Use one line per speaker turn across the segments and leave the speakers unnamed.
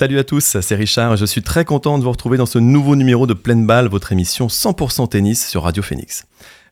Salut à tous, c'est Richard. Je suis très content de vous retrouver dans ce nouveau numéro de Pleine Balle, votre émission 100% tennis sur Radio Phoenix.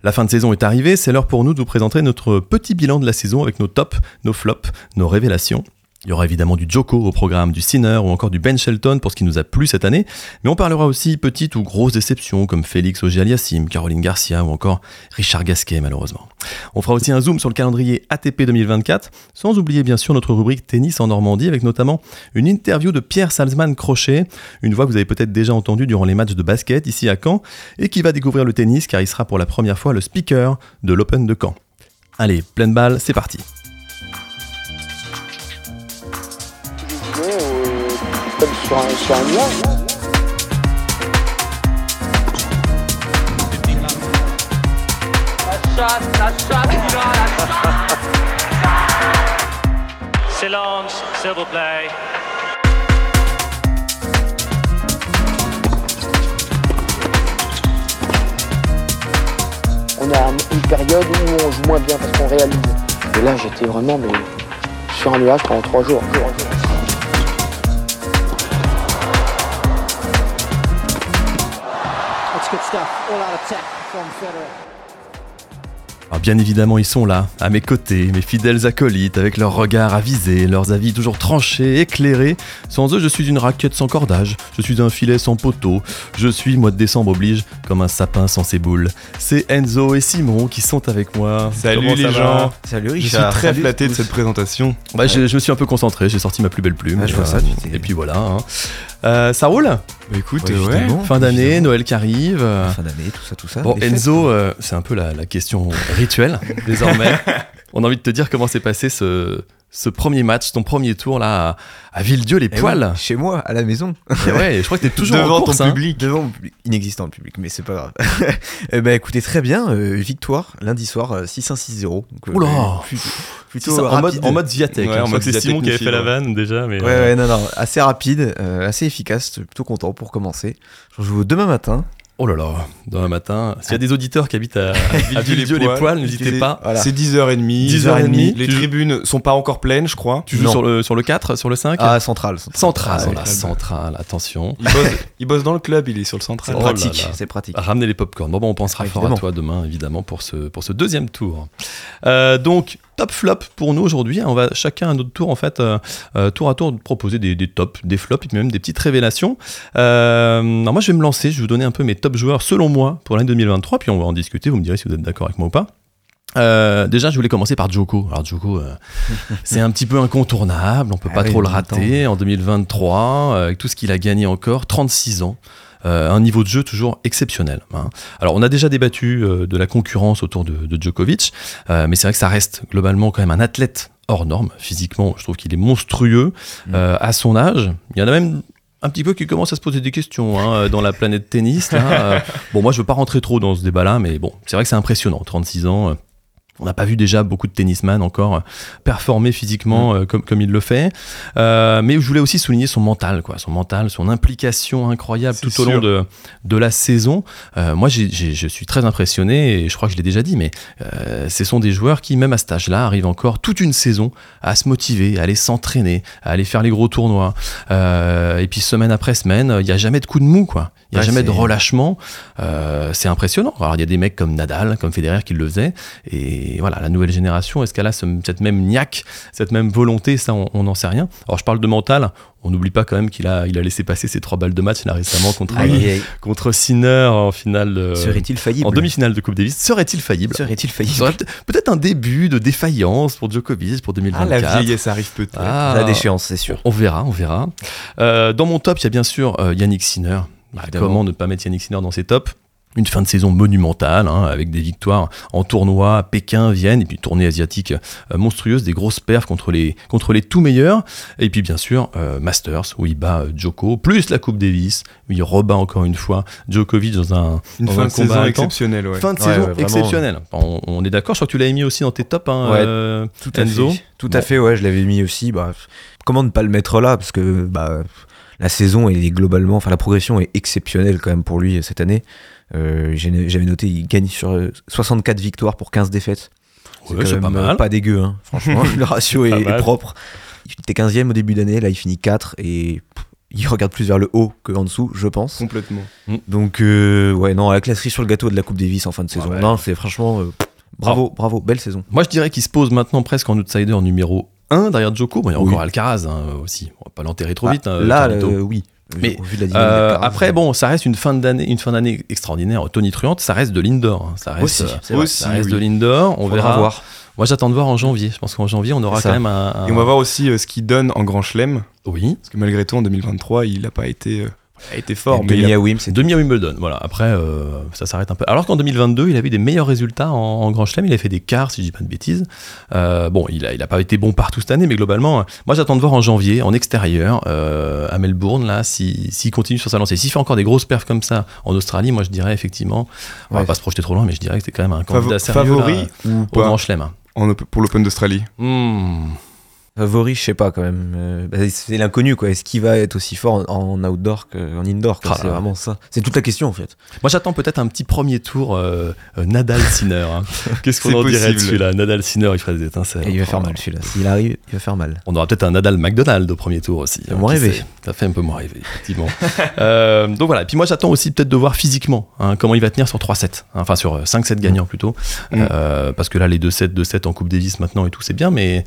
La fin de saison est arrivée, c'est l'heure pour nous de vous présenter notre petit bilan de la saison avec nos tops, nos flops, nos révélations il y aura évidemment du Joko au programme, du Sinner ou encore du Ben Shelton pour ce qui nous a plu cette année, mais on parlera aussi petites ou grosses déceptions comme Félix Auger-Aliassime, Caroline Garcia ou encore Richard Gasquet malheureusement. On fera aussi un zoom sur le calendrier ATP 2024, sans oublier bien sûr notre rubrique tennis en Normandie avec notamment une interview de Pierre Salzman Crochet, une voix que vous avez peut-être déjà entendue durant les matchs de basket ici à Caen, et qui va découvrir le tennis car il sera pour la première fois le speaker de l'Open de Caen. Allez, pleine balle, c'est parti. Sur un, sur un nuage. Silence, s'il vous plaît. On a une période où on joue moins bien parce qu'on réalise. Et là, j'étais vraiment mais, sur un nuage pendant trois jours. jours, jours. Alors bien évidemment, ils sont là, à mes côtés, mes fidèles acolytes, avec leurs regards avisés, leurs avis toujours tranchés, éclairés. Sans eux, je suis une raquette sans cordage, je suis un filet sans poteau, je suis, mois de décembre oblige, comme un sapin sans ses boules. C'est Enzo et Simon qui sont avec moi.
Salut les gens
Salut
Richard Je suis très flatté de cette présentation.
Bah, je, me suis un peu concentré, j'ai sorti ma plus belle plume.
Ah, je vois ça,
et puis voilà. Hein. Euh, ça roule bah,
Écoute, ouais,
fin d'année, Noël qui arrive.
Fin d'année, tout ça, tout ça.
Bon, Enzo, euh, c'est un peu la, la question rituelle désormais. On a envie de te dire comment s'est passé ce, ce premier match, ton premier tour là à, Villedieu les eh poils.
chez moi, à la maison.
Et ouais, je crois que t'es toujours
devant
en course,
ton
hein.
public.
Devant mon public. Inexistant le public, mais c'est pas grave. eh ben écoutez, très bien. Euh, victoire lundi soir 6-1-6-0.
Euh, Oula Plutôt, en, mode, en mode Viatek.
Ouais,
hein.
en mode
c'est Simon qui avait fait la vanne déjà. Mais
ouais, ouais, non, non. Assez rapide, assez efficace. Plutôt content pour commencer. Je vous demain matin
Oh là là, demain matin. S'il y a des auditeurs qui habitent à, à Villedieu-les-Poils, n'hésitez pas.
C'est 10h30.
10h30.
Les tribunes sont pas encore pleines, je crois.
Tu joues sur le, sur le 4, sur le 5
Ah, central.
Central, central, central attention.
Il bosse, il bosse, dans le club, il est sur le central.
C'est pratique, c'est pratique.
Ramener les popcorn. Bon, bon on pensera ah, fort à toi demain, évidemment, pour ce, pour ce deuxième tour. Euh, donc, top flop pour nous aujourd'hui. On va chacun à notre tour, en fait, euh, euh, tour à tour, proposer des, des, tops, des flops, et même des petites révélations. Euh, alors moi, je vais me lancer, je vais vous donner un peu mes top joueurs selon moi pour l'année 2023, puis on va en discuter. Vous me direz si vous êtes d'accord avec moi ou pas. Euh, déjà, je voulais commencer par Joko. Alors Joko, euh, c'est un petit peu incontournable, on peut ah pas oui, trop le rater en 2023, euh, avec tout ce qu'il a gagné encore, 36 ans. Euh, un niveau de jeu toujours exceptionnel. Hein. Alors on a déjà débattu euh, de la concurrence autour de, de Djokovic, euh, mais c'est vrai que ça reste globalement quand même un athlète hors norme. Physiquement, je trouve qu'il est monstrueux mmh. à son âge. Il y en a même un petit peu qui commence à se poser des questions hein, dans la planète tennis. Là. bon, moi je veux pas rentrer trop dans ce débat-là, mais bon, c'est vrai que c'est impressionnant. 36 ans. On n'a pas vu déjà beaucoup de tennisman encore performer physiquement mmh. euh, comme, comme il le fait. Euh, mais je voulais aussi souligner son mental, quoi, son mental, son implication incroyable tout au long de, de la saison. Euh, moi, je suis très impressionné et je crois que je l'ai déjà dit, mais euh, ce sont des joueurs qui, même à cet âge-là, arrivent encore toute une saison à se motiver, à aller s'entraîner, à aller faire les gros tournois. Euh, et puis semaine après semaine, il n'y a jamais de coup de mou, quoi. Il n'y a ouais, jamais de relâchement. Euh, c'est impressionnant. Alors, il y a des mecs comme Nadal, comme Federer qui le faisaient. Et voilà, la nouvelle génération, est-ce qu'elle a ce, cette même niaque, cette même volonté? Ça, on n'en sait rien. Alors, je parle de mental. On n'oublie pas quand même qu'il a, il a laissé passer ses trois balles de match là récemment contre,
aïe, aïe.
contre Sinner en finale. De,
Serait-il faillible?
En demi-finale de Coupe Davis. Serait-il faillible?
Serait-il faillible?
Serait Peut-être un début de défaillance pour Djokovic pour 2024.
Ah, la vieillesse arrive peut-être.
Ah,
la déchéance, c'est sûr.
On verra, on verra. Euh, dans mon top, il y a bien sûr euh, Yannick Sinner. Bah, comment ne pas mettre Yannick Sinner dans ses tops? Une fin de saison monumentale, hein, avec des victoires en tournoi, Pékin, Vienne, et puis tournée asiatique euh, monstrueuse, des grosses perfs contre les, contre les tout meilleurs, et puis bien sûr euh, Masters, où il bat euh, Djoko, plus la Coupe Davis, où il rebat encore une fois Djokovic dans un,
une
dans
fin
un
de saison exceptionnelle. Ouais.
Fin de
ouais,
saison
ouais,
exceptionnelle. On, on, est d'accord, je crois que tu l'avais mis aussi dans tes tops, hein,
tout à Enzo. Fait. Tout bon. à fait, ouais, je l'avais mis aussi. Bah, comment ne pas le mettre là Parce que bah, la saison est globalement, enfin la progression est exceptionnelle quand même pour lui cette année. Euh, J'avais noté, il gagne sur 64 victoires pour 15 défaites.
C'est ouais, pas mal.
Pas dégueu, hein. franchement. le ratio est, est, propre. Il était 15e au début d'année, là il finit 4 et il regarde plus vers le haut que en dessous, je pense.
Complètement.
Mm. Donc, euh, ouais, non, la classerie sur le gâteau de la Coupe Davis en fin de saison. Non, c'est franchement. Euh, bravo, bravo, belle saison.
Moi, je dirais qu'il se pose maintenant presque en outsider numéro 1 derrière Joko. Bon, il y a encore Alcaraz hein, aussi. On va pas l'enterrer trop bah, vite. Hein,
là, oui.
Mais après, bon, ça reste une fin d'année, une fin d'année extraordinaire. Tony Truante, ça reste de l'indoor. Hein. Ça reste, ça reste de l'indoor. On verra. Voir. Moi, j'attends de voir en janvier. Je pense qu'en janvier, on aura quand même un,
Et on va voir aussi euh, ce qu'il donne en Grand Chelem.
Oui.
Parce que malgré tout, en 2023, il n'a pas été. Euh, a été fort.
Mais demi à Wim,
c'est demi à Wimbledon. Voilà. Après, euh, ça s'arrête un peu. Alors qu'en 2022, il avait des meilleurs résultats en, Grand Chelem. Il a fait des quarts, si je dis pas de bêtises. Euh, bon, il a, il a pas été bon partout cette année, mais globalement, moi j'attends de voir en janvier, en extérieur, euh, à Melbourne, là, s'il si, continue sur sa lancée. S'il fait encore des grosses perfs comme ça en Australie, moi je dirais effectivement, on va pas se projeter trop loin, mais je dirais que c'est quand même un candidat sérieux
favori
ou au Grand Chelem.
pour l'Open d'Australie?
Hmm.
Favori, je sais pas quand même. Euh, bah, c'est l'inconnu quoi. Est-ce qu'il va être aussi fort en, outdoor qu'en indoor ah C'est vraiment ça. C'est toute la question en fait.
Moi j'attends peut-être un petit premier tour euh, euh, Nadal Sinner. Hein. Qu'est-ce qu'on en dirait de celui-là? Nadal Sinner, il ferait des étincelles.
il va faire mal celui-là. S'il arrive, il va faire mal.
On aura peut-être un Nadal McDonald au premier tour aussi.
Ça hein, rêver.
Ça fait un peu moins rêver, effectivement. donc voilà. Et puis moi j'attends aussi peut-être de voir physiquement hein, comment il va tenir sur 3-7. Enfin sur 5-7 gagnants plutôt. Mm. parce que là les 2-7, 2-7 en Coupe Davis maintenant et tout, c'est bien, mais.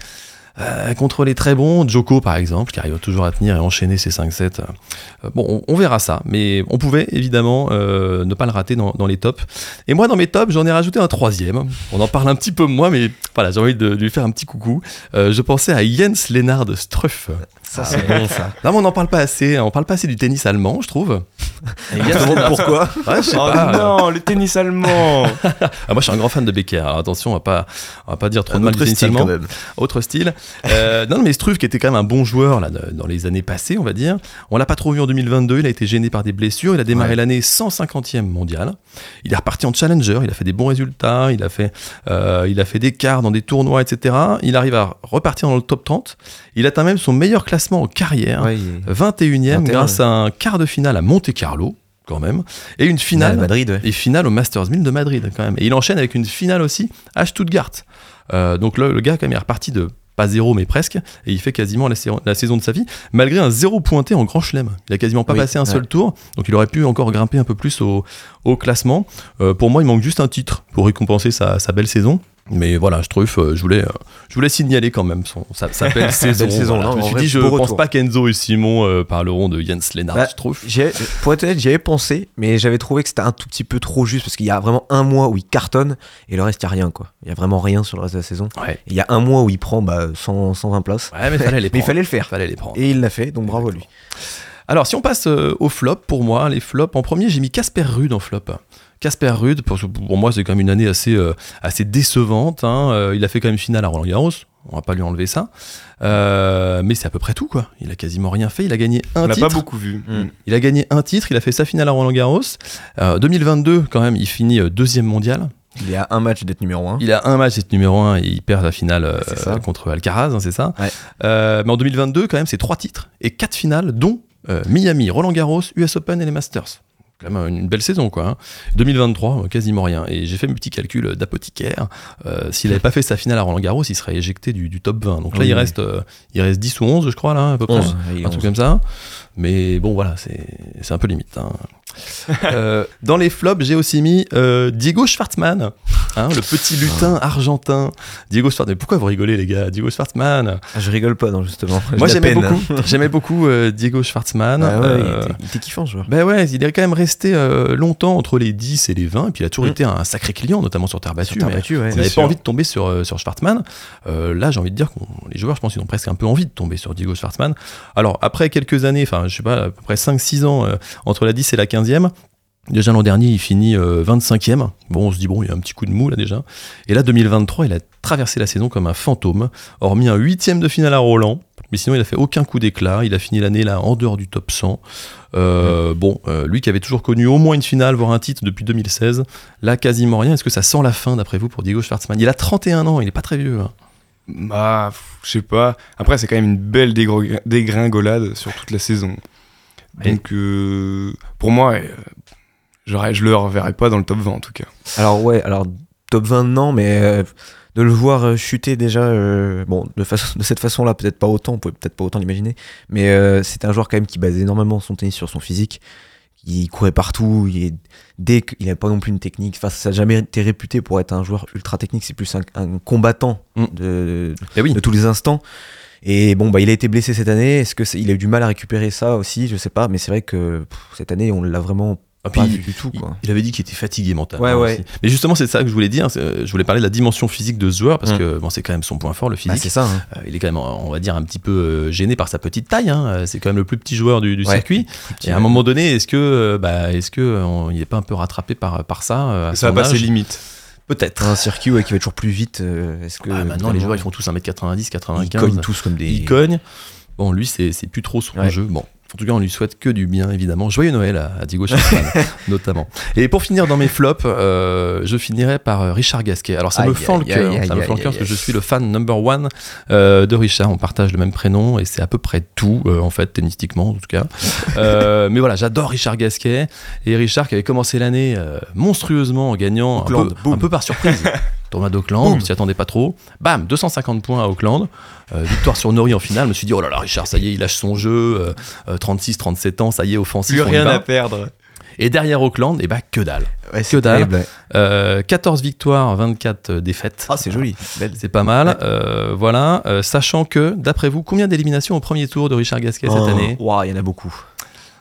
Euh, contre les très bons, Joko par exemple, qui arrive toujours à tenir et enchaîner ses 5-7. Euh, bon, on, verra ça, mais on pouvait évidemment euh, ne pas le rater dans, les tops. Et moi, dans mes tops, j'en ai rajouté un troisième. On en parle un petit peu moins, mais voilà, j'ai envie de, lui faire un petit coucou. je pensais à Jens Lennard Struff.
Ça, c'est bon, ça.
Là, on n'en parle pas assez. On parle pas assez du tennis allemand, je trouve.
pourquoi
ouais, oh, Non, le tennis allemand.
ah, moi, je suis un grand fan de Becker. Alors, attention, on va pas, on va pas dire trop de mal du tennis allemand. Autre style. Euh, non, mais Struff, qui était quand même un bon joueur là, dans les années passées, on va dire. On l'a pas trop vu en 2022. Il a été gêné par des blessures. Il a démarré l'année 150e mondial. Il est reparti en challenger. Il a fait des bons résultats. Il a fait, euh, il a fait des quarts dans des tournois, etc. Il arrive à repartir dans le top 30. Il atteint même son meilleur classement en carrière, 21e, grâce à un quart de finale à Monte Carlo quand même, et une finale,
Madrid,
et finale au Masters 1000 de Madrid quand même. Et il enchaîne avec une finale aussi à Stuttgart. Euh, donc le, le, gars quand même est reparti de pas zéro mais presque, et il fait quasiment la, saison de sa vie, malgré un zéro pointé en grand chelem. Il a quasiment pas passé un seul tour, donc il aurait pu encore grimper un peu plus au, classement. Euh, pour moi, il manque juste un titre pour récompenser sa belle saison. Mais voilà, je trouve, euh, je voulais, euh, je voulais signaler quand même son, ça s'appelle saison. saison je me suis dit, je pense pas qu'Enzo et Simon euh, parleront de Jens Lennart, bah, je trouve.
Pour être honnête, j'y avais pensé, mais j'avais trouvé que c'était un tout petit peu trop juste parce qu'il y a vraiment un mois où il cartonne et le reste, il n'y a rien, quoi. Il y a vraiment rien sur le reste de la saison. Il y a un mois où il prend bah, 120 places.
Ouais, mais, fallait les
mais il fallait le faire.
Fallait les prendre.
Et il l'a fait, donc bravo à lui.
Alors, si on passe au flop, pour moi, les flops, en premier, j'ai mis Casper Rude en flop. Casper Rude, pour, pour moi, c'est quand même une année assez, euh, assez décevante. Hein. Euh, il a fait quand même finale à Roland Garros. On va pas lui enlever ça. Euh, mais c'est à peu près tout, quoi. Il a quasiment rien fait. Il a gagné un titre.
On l'a pas beaucoup vu.
Mm. Il a gagné un titre. Il a fait sa finale à Roland Garros. 2022, quand même, il finit deuxième mondial.
Il a un match d'être numéro 1.
Il a un match d'être numéro 1 et il perd la finale contre Alcaraz, hein, c'est ça. mais en 2022, quand même, c'est trois titres et quatre finales, dont Miami, Roland Garros, US Open et les Masters quand même une belle saison quoi. 2023, hein. quasiment rien. Et j'ai fait mes petits calculs d'apothicaire. Euh, s'il n'avait pas fait sa finale à Roland Garros, il serait éjecté du, top 20. Donc là, il reste, euh, il reste 10 ou 11, je crois, là, à peu près. un truc comme ça. Mais bon, voilà, c'est un peu limite. Hein. Euh, dans les flops, j'ai aussi mis euh, Diego Schwartzmann, hein, le petit lutin argentin. Diego Schwartzmann. Pourquoi vous rigolez, les gars? Diego Schwartzmann.
Ah, je rigole pas, non, justement.
Moi, j'aimais beaucoup, j'aimais beaucoup euh, Diego Schwartzmann.
Ah ouais, il, était, kiffant, ce joueur.
Ben ouais, il est quand même resté longtemps entre les 10 et les 20. Et puis, il a toujours mm. été un sacré client, notamment sur terre battue. Sur terre battue, ouais. pas envie de tomber sur, sur Schwartzmann. là, j'ai envie de dire que les joueurs, je pense, ils ont presque un peu envie de tomber sur Diego Schwartzmann. Alors, après quelques années, enfin, je sais pas, à peu près 5-6 ans entre la 10 et la 15e, Déjà l'an dernier, il finit 25e. Euh, bon, on se dit, bon, il y a un petit coup de mou là déjà. Et là, 2023, il a traversé la saison comme un fantôme, hormis un huitième de finale à Roland. Mais sinon, il a fait aucun coup d'éclat. Il a fini l'année là en dehors du top 100. Euh, bon, euh, lui qui avait toujours connu au moins une finale, voire un titre depuis 2016, là quasiment rien. Est-ce que ça sent la fin d'après vous pour Diego Schwartzmann Il a 31 ans, il est pas très vieux. Hein.
Bah, je sais pas. Après, c'est quand même une belle dégringolade sur toute la saison. Donc, pour moi, je le reverrai pas dans le top 20 en tout cas.
Alors ouais, alors top 20, non, mais de le voir chuter déjà, bon, de, de cette façon-là, peut-être pas autant, on pouvait peut-être pas autant l'imaginer, mais c'était un joueur quand même qui basait énormément son tennis sur son physique il courait partout, il dès qu'il n'avait pas non plus une technique, enfin, ça n'a jamais été réputé pour être un joueur ultra technique, c'est plus un, combattant mm. de,
eh
de, tous les instants. Et bon, bah, il a été blessé cette année, est-ce qu'il a eu du mal à récupérer ça aussi, je sais pas, mais c'est vrai que cette année, on l'a vraiment
ah, puis,
du tout, quoi.
Il, avait dit qu'il était fatigué mentalement.
Ouais, ouais.
Mais justement, c'est ça que je voulais dire. Je voulais parler de la dimension physique de ce joueur parce mm. que bon, c'est quand même son point fort, le bah, physique.
c'est ça. Hein.
Euh, il est quand même, on va dire, un petit peu euh, gêné par sa petite taille. Hein. C'est quand même le plus petit joueur du, circuit. et à un moment donné, est-ce que, euh, bah, est-ce que il n'est pas un peu rattrapé par, par ça
Ça va pas ses limites.
Peut-être.
Un circuit qui va toujours plus vite. est-ce que
ah, maintenant, les joueurs, ils font tous 1m90, 95. Ils
cognent tous comme des.
Ils cognent. Bon, lui, c'est plus trop son jeu. Bon, en tout cas, on lui souhaite que du bien, évidemment. Joyeux Noël à, Diego notamment. Et pour finir dans mes flops, euh, je finirai par euh, Richard Gasquet. Alors, ça me fend le cœur, ça me fend le cœur parce que je suis le fan number one euh, de Richard. On partage le même prénom et c'est à peu près tout, en fait, tennistiquement, en tout cas. mais voilà, j'adore Richard Gasquet. Et Richard qui avait commencé l'année monstrueusement en gagnant un peu, un peu, par surprise. Tournoi d'Auckland, on s'y attendait pas trop. Bam, 250 points à Auckland. Euh, victoire sur Nori en finale. Je me suis dit, oh là là, Richard, ça y est, il lâche son jeu. 36, euh, 37 euh, ans, ça y est, offensif.
Plus rien à perdre.
Et derrière Auckland, et eh bah ben, que dalle. que dalle. 14 victoires, 24 défaites.
Ah, c'est joli.
C'est pas mal. voilà. sachant que, d'après vous, combien d'éliminations au premier tour de Richard Gasquet cette oh. année?
Waouh, il y en a beaucoup.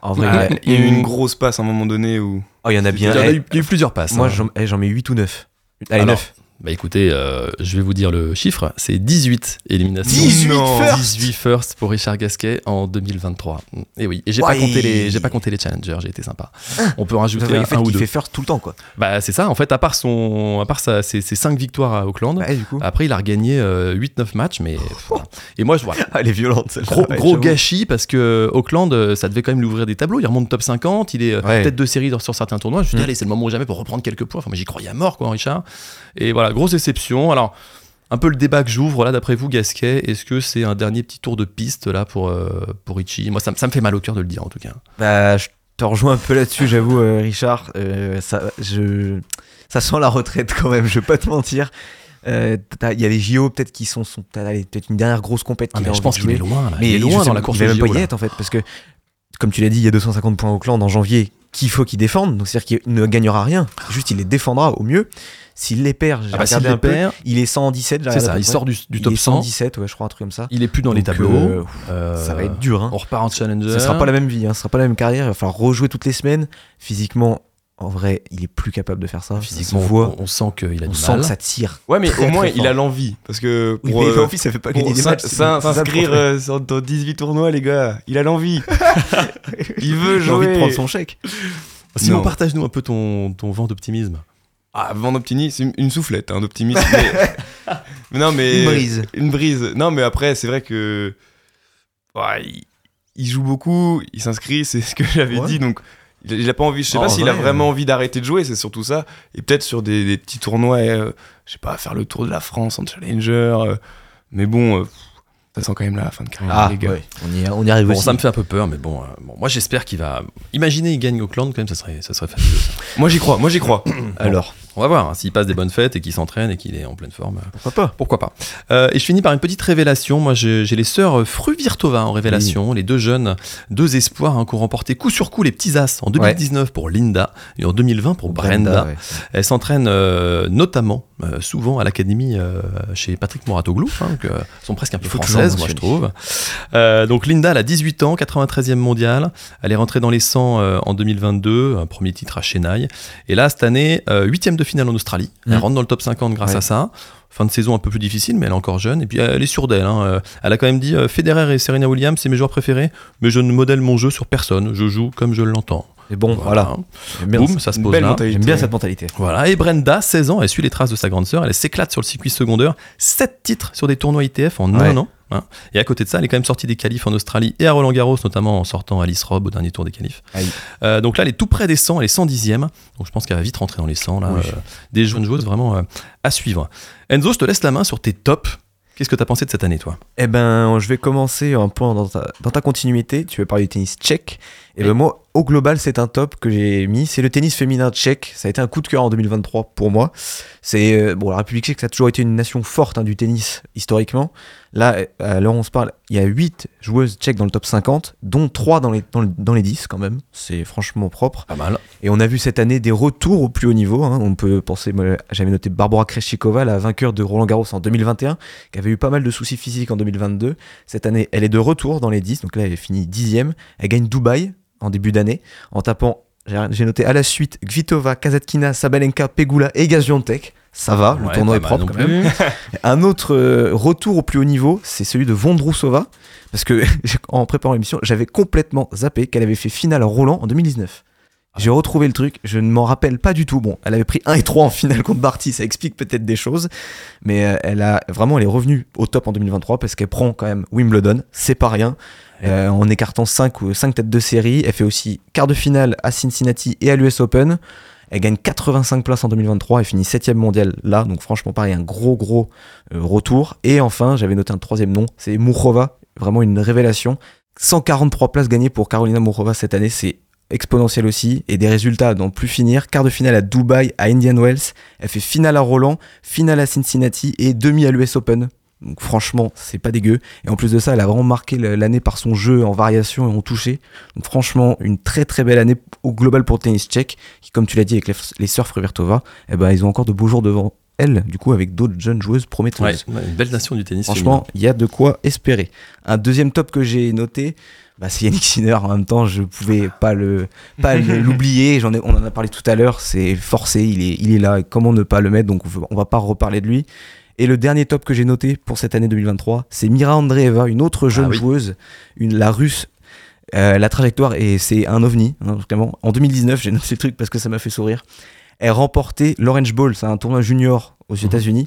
En vrai, il y a eu une grosse passe à un moment donné où.
Oh, il y en a bien.
Il y, a eu, plusieurs passes.
Moi, hein. eh, j'en mets 8 ou 9.
Allez, 9. Bah écoutez, euh, je vais vous dire le chiffre, c'est 18 éliminations.
18 first
18 first pour Richard Gasquet en 2023. Et oui, et j'ai pas compté les j'ai pas compté les challengers, j'ai été sympa. On peut rajouter un,
fait
un ou
deux. Il fait first tout le temps quoi.
Bah c'est ça, en fait à part son à part sa, ses, 5 victoires à Auckland, après il a regagné 8 euh, 9 matchs mais et moi je vois.
Elle est violente
Gros, gros gâchis parce que Auckland euh, ça devait quand même lui ouvrir des tableaux, il remonte top 50, il est tête de série sur certains tournois. Je me suis dit mm. allez, c'est le moment ou jamais pour reprendre quelques points. Enfin, moi j'y croyais à mort quoi Richard. Et voilà, grosse déception. Alors, un peu le débat que j'ouvre là, d'après vous, Gasquet, est-ce que c'est un dernier petit tour de piste là pour, euh, pour Richie Moi, ça, me fait mal au cœur de le dire en tout cas.
Bah, je te rejoins un peu là-dessus, j'avoue, euh, Richard. Euh, ça, je, ça sent la retraite quand même, je vais pas te mentir. Il y a les JO peut-être qui sont, sont peut-être une dernière grosse compète
ah, je pense qu'il est loin
mais
il est loin dans la course il
va même pas y être en fait parce que comme tu l'as dit il y a 250 points au clan en janvier qu'il faut qu'il défende donc c'est à dire qu'il ne gagnera rien juste il les défendra au mieux s'il les perd, j'ai ah bah, regardé un peu, il est 117.
C'est ça, il sort du, du top il est
117, ouais, je crois, un truc comme ça.
Il est plus dans les tableaux. Euh,
euh, ça va être dur. Hein.
On repart en challenger.
Ce sera pas la même vie, hein, ce sera pas la même carrière. Il va falloir rejouer toutes les semaines. Physiquement, en vrai, il est plus capable de faire ça.
Physiquement, on, on, sent qu'il a
on
du
sent que ça tire.
Ouais, mais au moins, il a l'envie. Parce que
pour. Oui, euh, ça fait pas gagner des matchs.
S'inscrire dans 18 tournois, les gars, il a l'envie. il veut jouer. Il a
envie de prendre son chèque.
Sinon, partage-nous un peu ton, ton vent d'optimisme.
Ah, vent d'optimisme, une soufflette hein, d'optimisme. mais... non, mais.
Une brise.
Une brise. Non, mais après, c'est vrai que. il... joue beaucoup, il s'inscrit, c'est ce que j'avais dit, donc. Il a pas envie, je sais pas s'il a vraiment envie d'arrêter de jouer, c'est surtout ça. Et peut-être sur des, petits tournois, euh, je sais pas, faire le tour de la France en challenger. Euh, mais bon, euh, ça sent quand même la fin de carrière, ah, les gars.
On, y, on y arrive
bon,
aussi.
Ça me fait un peu peur, mais bon, bon moi j'espère qu'il va. Imaginez, il gagne Auckland, quand même, ça serait, ça serait fabuleux.
moi j'y crois, moi j'y crois.
Alors. On va voir, hein, s'il passe des bonnes fêtes et qu'il s'entraîne et qu'il est en pleine forme. Euh,
pourquoi pas
Pourquoi pas euh, Et je finis par une petite révélation. Moi, j'ai les sœurs Fruvirtova en révélation, les deux jeunes, deux espoirs hein, qui ont remporté coup sur coup les petits as en 2019 pour Linda et en 2020 pour Brenda. Elles s'entraînent euh, notamment, souvent à l'académie chez Patrick Moratoglou, hein, sont presque un peu françaises, moi je trouve. donc Linda, elle a 18 ans, 93e mondiale. Elle est rentrée dans les 100 en 2022, un premier titre à Chennai. Et là, cette année, 8e de finale en Australie. Elle mm. rentre dans le top 50 grâce à ça. Fin de saison un peu plus difficile, mais elle est encore jeune. Et puis elle est sûre d'elle. Hein. Euh, elle a quand même dit euh, Federer et Serena Williams, c'est mes joueurs préférés, mais je ne modèle mon jeu sur personne. Je joue comme je l'entends.
Et bon, voilà.
Boum, ça se pose là.
J'aime bien cette mentalité.
Voilà. Et Brenda, 16 ans, elle suit les traces de sa grande sœur. Elle s'éclate sur le circuit secondaire. 7 titres sur des tournois ITF en un an. Hein. Et à côté de ça, elle est quand même sortie des qualifs en Australie et à Roland Garros, notamment en sortant Alice Robb au dernier tour des qualifs. Euh, donc là, elle est tout près des 100, elle est 110e. Donc je pense qu'elle va vite rentrer dans les 100. Là, euh, des jeunes joueuses vraiment euh, à suivre. Enzo, je te laisse la main sur tes tops. Qu'est-ce que tu as pensé de cette année, toi?
Eh ben, je vais commencer un point dans ta, continuité. Tu veux parler du tennis tchèque? Et ben moi, au global, c'est un top que j'ai mis. C'est le tennis féminin tchèque. Ça a été un coup de cœur en 2023 pour moi. C'est euh, bon, la République tchèque, ça a toujours été une nation forte hein, du tennis historiquement. Là, alors on se parle, il y a 8 joueuses tchèques dans le top 50, dont 3 dans les, dans, les 10 quand même. C'est franchement propre.
Pas mal.
Et on a vu cette année des retours au plus haut niveau. Hein. On peut penser, j'avais noté Barbara Kreshikova, la vainqueur de Roland Garros en 2021, qui avait eu pas mal de soucis physiques en 2022. Cette année, elle est de retour dans les 10, donc là, elle est finie 10 Elle gagne Dubaï en début d'année en tapant j'ai noté à la suite Gvitova, Kazatkina, Sabalenka, Pegula et Gaziantep. Ça va, le tournoi est propre quand même. Un autre euh, retour au plus haut niveau, c'est celui de Vondrousova. Parce que en préparant l'émission, j'avais complètement zappé qu'elle avait fait finale à Roland en 2019. J'ai retrouvé le truc, je ne m'en rappelle pas du tout. Bon, elle avait pris 1 et 3 en finale contre Barty, ça explique peut-être des choses, mais euh, elle a vraiment elle est revenue au top en 2023 parce qu'elle prend quand même Wimbledon, c'est pas rien. Euh, en écartant 5 ou 5 têtes de série, elle fait aussi quart de finale à Cincinnati et à l'US Open. Elle gagne 85 places en 2023 et finit 7ème mondiale là, donc franchement pareil, un gros gros euh, retour. Et enfin, j'avais noté un troisième nom, c'est Mouchova, vraiment une révélation. 143 places gagnées pour Carolina Mouchova cette année, c'est exponentiel aussi, et des résultats à n'en plus finir. Quart de finale à Dubaï, à Indian Wells, elle fait finale à Roland, finale à Cincinnati et demi à l'US Open. Donc franchement, c'est pas dégueu. Et en plus de ça, elle a vraiment marqué l'année par son jeu en variation et en touché. Donc franchement, une très très belle année au global pour le tennis tchèque, qui comme tu l'as dit avec les, les sœurs Frivertova, eh ben, ils ont encore de beaux jours devant elles, du coup, avec d'autres jeunes joueuses prometteuses.
Ouais, une belle nation du tennis.
Franchement, il y a de quoi espérer. Un deuxième top que j'ai noté, bah, c'est Yannick Sinner. En même temps, je pouvais pas le pas l'oublier. J'en ai, on en a parlé tout à l'heure. C'est forcé. Il est, il est là. Comment ne pas le mettre? Donc, on va pas reparler de lui. Et le dernier top que j'ai noté pour cette année 2023, c'est Mira Andreeva, une autre jeune ah joueuse, une, la russe. Euh, la trajectoire, et c'est un ovni, hein, vraiment. En 2019, j'ai noté le truc parce que ça m'a fait sourire. Elle remportait l'Orange Bowl, c'est un tournoi junior aux. États-Unis,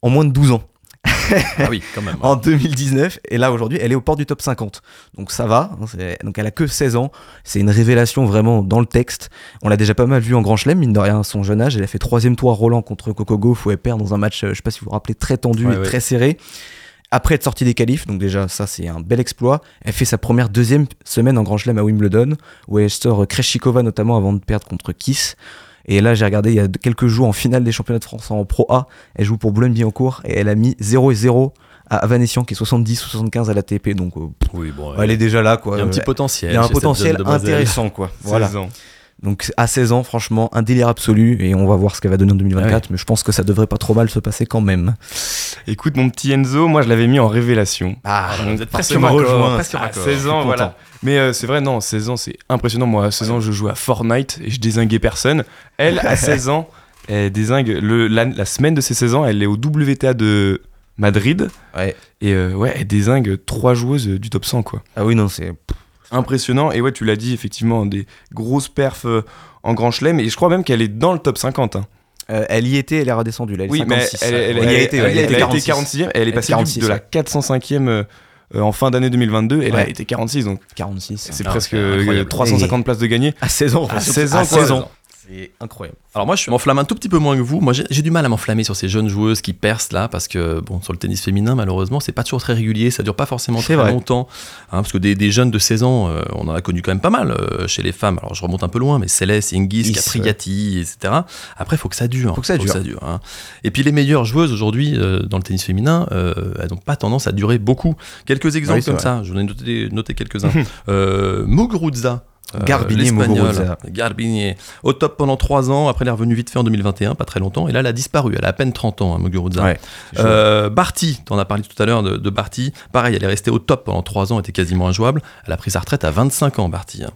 en moins de 12 ans
ah oui, quand même.
en 2019. Et là, aujourd'hui, elle est au port du top 50. Donc ça va. Hein, donc elle a que 16 ans. C'est une révélation vraiment dans le texte. On l'a déjà pas mal vu en Grand Chelem, mine de rien, son jeune âge. Elle a fait troisième tour à Roland contre Coco Gauff où elle perd dans un match, euh, je sais pas si vous vous rappelez, très tendu et très serré. Après être sortie des qualifs, donc déjà ça c'est un bel exploit. Elle fait sa première deuxième semaine en Grand Chelem à Wimbledon, où elle sort Kreshikova notamment avant de perdre contre Kiss. Et là, j'ai regardé il y a quelques jours en finale des championnats de France en Pro A. Elle joue pour Boulogne-Billancourt et elle a mis 0 et 0 à Avanessian qui est 70 ou 75 à la TP. Donc, euh,
oui, bon,
elle, est déjà là. Quoi.
Il y a un petit potentiel.
Il y a un potentiel intéressant. Quoi. Voilà. Donc à 16 ans, franchement, un délire absolu et on va voir ce qu'elle va donner en 2024, mais je pense que ça devrait pas trop mal se passer quand même.
Écoute, mon petit Enzo, moi je l'avais mis en révélation.
Ah,
vous êtes presque rejoint. À 16 ans, voilà. Mais euh, c'est vrai, non, 16 ans, c'est impressionnant. Moi, à 16 ans, je joue à Fortnite et je désinguais personne. Elle, à 16 ans, elle désingue. Le, la, semaine de ses 16 ans, elle est au WTA de Madrid.
Ouais.
Et euh, ouais, elle désingue trois joueuses du top 100, quoi.
Ah oui, non, c'est
impressionnant. Et ouais, tu l'as dit, effectivement, des grosses perfs euh, en Grand Chelem. Et je crois même qu'elle est dans le top 50. Hein.
Euh, elle y était, elle est redescendue. Là, elle
oui, mais elle, elle, elle, y a été, elle, a été 46e. Elle est passée de la 405e euh, en fin d'année 2022 et elle a été 46 donc
46
c'est presque 350 places de gagner
à 16 ans
à 16 ans, à 16 ans
incroyable.
Alors moi, je m'enflamme un tout petit peu moins que vous. Moi, j'ai du mal à m'enflammer sur ces jeunes joueuses qui percent là, parce que bon, sur le tennis féminin, malheureusement, c'est pas toujours très régulier. Ça dure pas forcément très longtemps, hein, parce que des, jeunes de 16 ans, euh, on en a connu quand même pas mal euh, chez les femmes. Alors je remonte un peu loin, mais Céleste, Ingis, Capriati, etc. Après, faut que ça dure.
Faut que ça dure.
Hein. Et puis les meilleures joueuses aujourd'hui euh, dans le tennis féminin, elles n'ont pas tendance à durer beaucoup. Quelques exemples comme ça. Je vous ai noté, noté quelques-uns. Muguruza
euh, Garbinier,
Garbinier. Au top pendant 3 ans, après elle est revenue vite fait en 2021, pas très longtemps, et là elle a disparu, elle a à peine 30 ans, hein, Muguruza. Ouais, euh, Barty, t'en as parlé tout à l'heure de, de, Barty, pareil, elle est restée au top pendant 3 ans, était quasiment injouable, elle a pris sa retraite à 25 ans, Barty. Hein.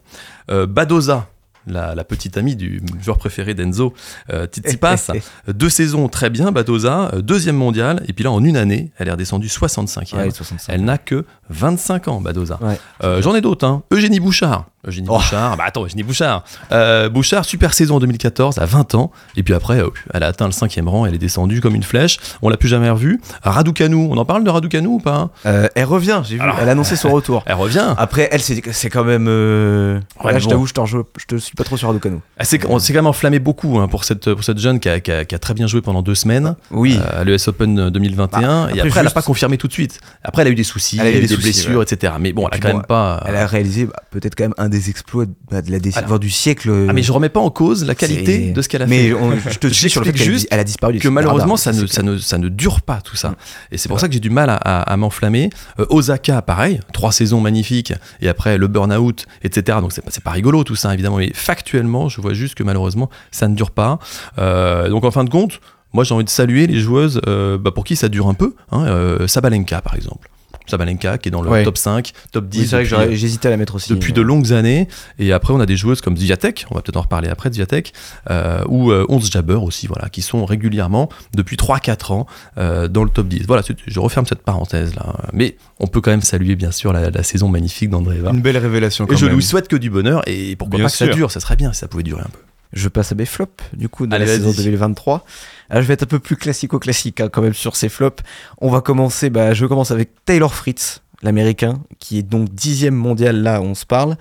Euh, Badoza, la, petite amie du joueur préféré d'Enzo, euh, Tsitsipas. deux saisons très bien, Badoza, euh, deuxième mondial, et puis là, en une année, elle est redescendue 65e. elle n'a que 25 ans, Badoza. Euh, j'en ai d'autres, hein. Eugénie Bouchard. Eugénie oh. Bouchard, bah attends, Eugénie Bouchard. Euh, Bouchard, super saison en 2014, à 20 ans, et puis après, elle a atteint le cinquième rang, elle est descendue comme une flèche, on l'a plus jamais revue. Raducanu, on en parle de Raducanu ou pas
Elle revient, j'ai vu, elle a annoncé son retour.
Elle revient.
Après, elle, c'est quand même. Ouais, je t'avoue, je, je te suis pas trop sur Raducanu.
Ah, on s'est quand même enflammé beaucoup hein, pour, cette, pour cette jeune qui a, qui, a, très bien joué pendant deux semaines
oui.
Euh, à l'US Open 2021. Bah, et après, elle n'a pas confirmé tout de suite. Après, elle a eu des soucis, elle a eu des, blessures, etc. Mais bon, elle a quand même pas.
Elle a réalisé bah, peut-être quand même un des exploits bah, de la décennie, du siècle.
Ah, mais je remets pas en cause la qualité de ce qu'elle a
fait.
Mais
je te dis sur le fait qu'elle a disparu.
Que malheureusement, ça ne, ça, ne, ça ne dure pas tout ça. Mm. Et c'est pour ça que j'ai du mal à, m'enflammer. Euh, Osaka, pareil, trois saisons magnifiques, et après le burn-out, etc. Donc c'est pas, pas rigolo tout ça, évidemment. Mais factuellement, je vois juste que malheureusement, ça ne dure pas. Euh, donc en fin de compte, moi j'ai envie de saluer les joueuses euh, bah, pour qui ça dure un peu. Hein, Sabalenka, par exemple. Sabalenka qui est dans le top 5, top 10.
c'est vrai que j'hésitais à la mettre aussi.
Depuis de longues années. Et après, on a des joueuses comme Zviatek, on va peut-être en reparler après, Zviatek, euh, ou euh, Onze Jabber aussi, voilà, qui sont régulièrement, depuis 3-4 ans, euh, dans le top 10. Voilà, je referme cette parenthèse là. Mais on peut quand même saluer, bien sûr, la, saison magnifique d'Andreva.
Une belle révélation quand
Et
je
lui souhaite que du bonheur, et pourquoi pas que ça dure, ça serait bien si ça pouvait durer un peu.
Je passe à mes flops, du coup, de la saison 2023. Alors, je vais être un peu plus classico-classique hein, quand même sur ces flops. On va commencer, bah, je commence avec Taylor Fritz, l'américain, qui est donc dixième mondial là où on se parle.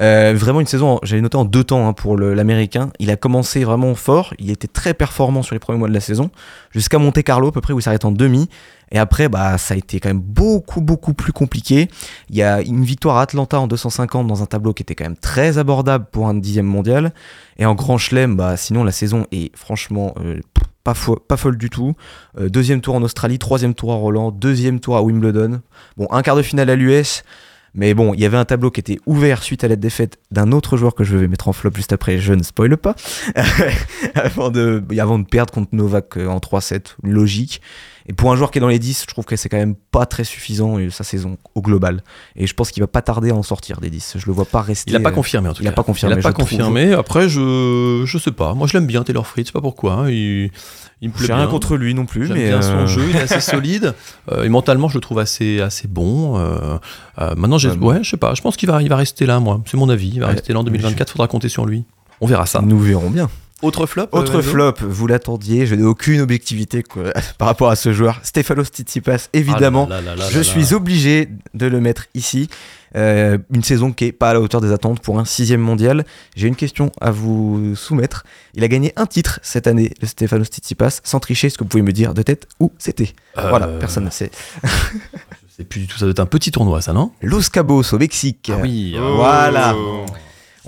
Euh, vraiment une saison, j'avais noté en deux temps hein, pour l'américain. Il a commencé vraiment fort, il était très performant sur les premiers mois de la saison, jusqu'à Monte Carlo à peu près où il s'arrête en demi. Et après, bah, ça a été quand même beaucoup, beaucoup plus compliqué. Il y a une victoire à Atlanta en 250 dans un tableau qui était quand même très abordable pour un dixième mondial. Et en Grand Chelem, bah, sinon la saison est franchement euh, pas, pas folle du tout. Euh, deuxième tour en Australie, troisième tour à Roland, deuxième tour à Wimbledon. Bon, un quart de finale à l'US. Mais bon, il y avait un tableau qui était ouvert suite à la défaite d'un autre joueur que je vais mettre en flop juste après, je ne spoile pas, avant, de, perdre contre Novak euh, en 3-7, logique. Et pour un joueur qui est dans les 10, je trouve que c'est quand même pas très suffisant sa saison au global. Et je pense qu'il va pas tarder à en sortir des 10. Je le vois pas rester.
Il a pas confirmé en tout
il
cas.
A pas confirmé,
il a pas confirmé. Après, je je sais pas. Moi, je l'aime bien Taylor Fritz. pas pourquoi. Hein. Il, il me plaît
rien contre lui non plus, mais
bien son euh, jeu. Il est assez solide. Euh, et mentalement, je le trouve assez assez bon. Euh, maintenant, j'ai, ouais, je sais pas. Je pense qu'il va il va rester là, moi. C'est mon avis. Il va rester là en 2024. Faudra compter sur lui. On verra ça.
Nous verrons bien.
Autre flop
Autre flop, vous l'attendiez, je n'ai aucune objectivité par rapport à ce joueur. Stefanos Tsitsipas, évidemment, ah je suis obligé de le mettre ici. Euh, une saison qui est pas à la hauteur des attentes pour un sixième mondial. J'ai une question à vous soumettre. Il a gagné un titre cette année, le Stefanos Tsitsipas, sans tricher. Est-ce que vous pouvez me dire de tête où c'était euh, Voilà, personne ne sait.
C'est plus du tout, ça doit être un petit tournoi, ça, non?
Los Cabos au Mexique.
Ah oui,
voilà. Oh.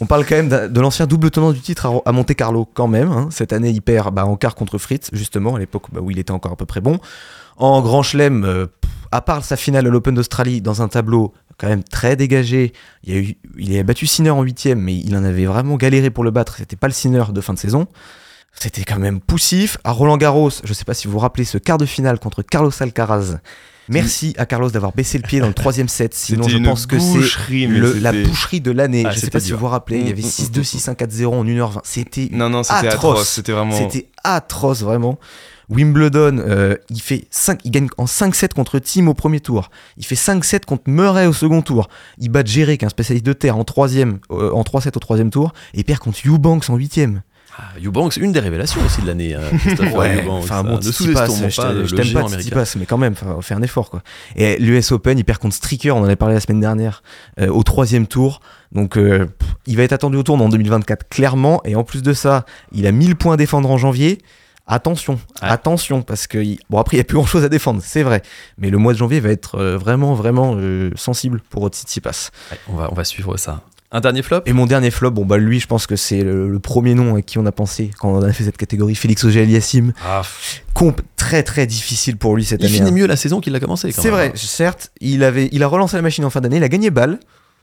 On parle quand même de l'ancien double tenant du titre à Monte Carlo quand même. Hein. Cette année, il perd bah, en quart contre Fritz, justement, à l'époque bah, où il était encore à peu près bon. En Grand Chelem, euh, à part sa finale à l'Open d'Australie, dans un tableau quand même très dégagé, il a, battu Sinner en huitième, mais il en avait vraiment galéré pour le battre. C'était pas le Sinner de fin de saison. C'était quand même poussif. À Roland Garros, je sais pas si vous vous rappelez ce quart de finale contre Carlos Alcaraz. Merci à Carlos d'avoir baissé le pied dans le troisième set. Sinon, je pense que c'est la boucherie de l'année. Ah, je sais pas si vous vous rappelez, il y avait 6-2, 6-1, 4-0 en 1h20. C'était
non, non, c'était atroce. C'était vraiment.
C'était atroce, vraiment. Wimbledon, euh, il, fait 5, il gagne en 5-7 contre Tim au premier tour. Il fait 5-7 contre Murray au second tour. Il bat Jerry, qui est un spécialiste de terre, en, troisième, euh, en 3-7 au troisième tour. Et perd contre Eubanks en huitième.
Ah, Eubanks, une des révélations aussi de l'année. Hein,
ouais, enfin bon, je t'aime pas Tsitsipas, mais quand même, on fait un effort quoi. Et l'US Open, il perd contre Stricker, on en avait parlé la semaine dernière, euh, au troisième tour. Donc euh, il va être attendu au tour en 2024 clairement. Et en plus de ça, il a 1000 points à défendre en janvier. Attention, attention, parce que bon après il n'y a plus grand chose à défendre, c'est vrai, mais le mois de janvier va être euh, vraiment vraiment sensible pour Tsitsipas.
Ouais, on va on va suivre ça. Un dernier flop
Et mon dernier flop, bon bah lui, je pense que c'est le, premier nom à qui on a pensé quand on a fait cette catégorie, Félix Auger-Aliassime. Ah. Comp très très difficile pour lui cette année.
Il finit hein. mieux la saison qu'il a commencé.
C'est vrai, certes, il avait, il a relancé la machine en fin d'année, il a gagné balle.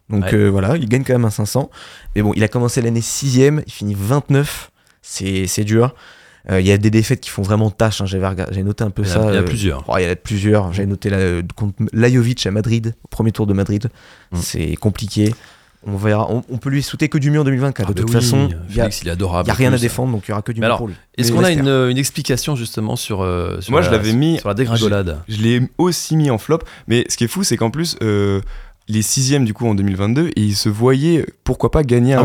Donc euh, voilà, il gagne quand même un 500. Mais bon, il a commencé l'année 6 il finit 29. C'est dur. Euh, il y a des défaites qui font vraiment tâche. Hein. J'ai noté un peu ça.
Il y a euh, plusieurs.
Oh, il y a plusieurs. J'avais noté la, contre Lajovic à Madrid, au premier tour de Madrid. Mm. C'est compliqué on verra. On, peut lui souhaiter que du mieux en 2024. de ah toute bah façon, il y a,
il est adorable.
Il y a rien à défendre, donc il y aura que du mieux pour lui.
Est-ce qu'on a une, explication justement sur, euh,
Moi, je l'avais mis
sur la dégringolade.
Je, l'ai aussi mis en flop, mais ce qui est fou, c'est qu'en plus. Euh, il est sixième du coup en 2022 et il se voyait pourquoi pas gagner ah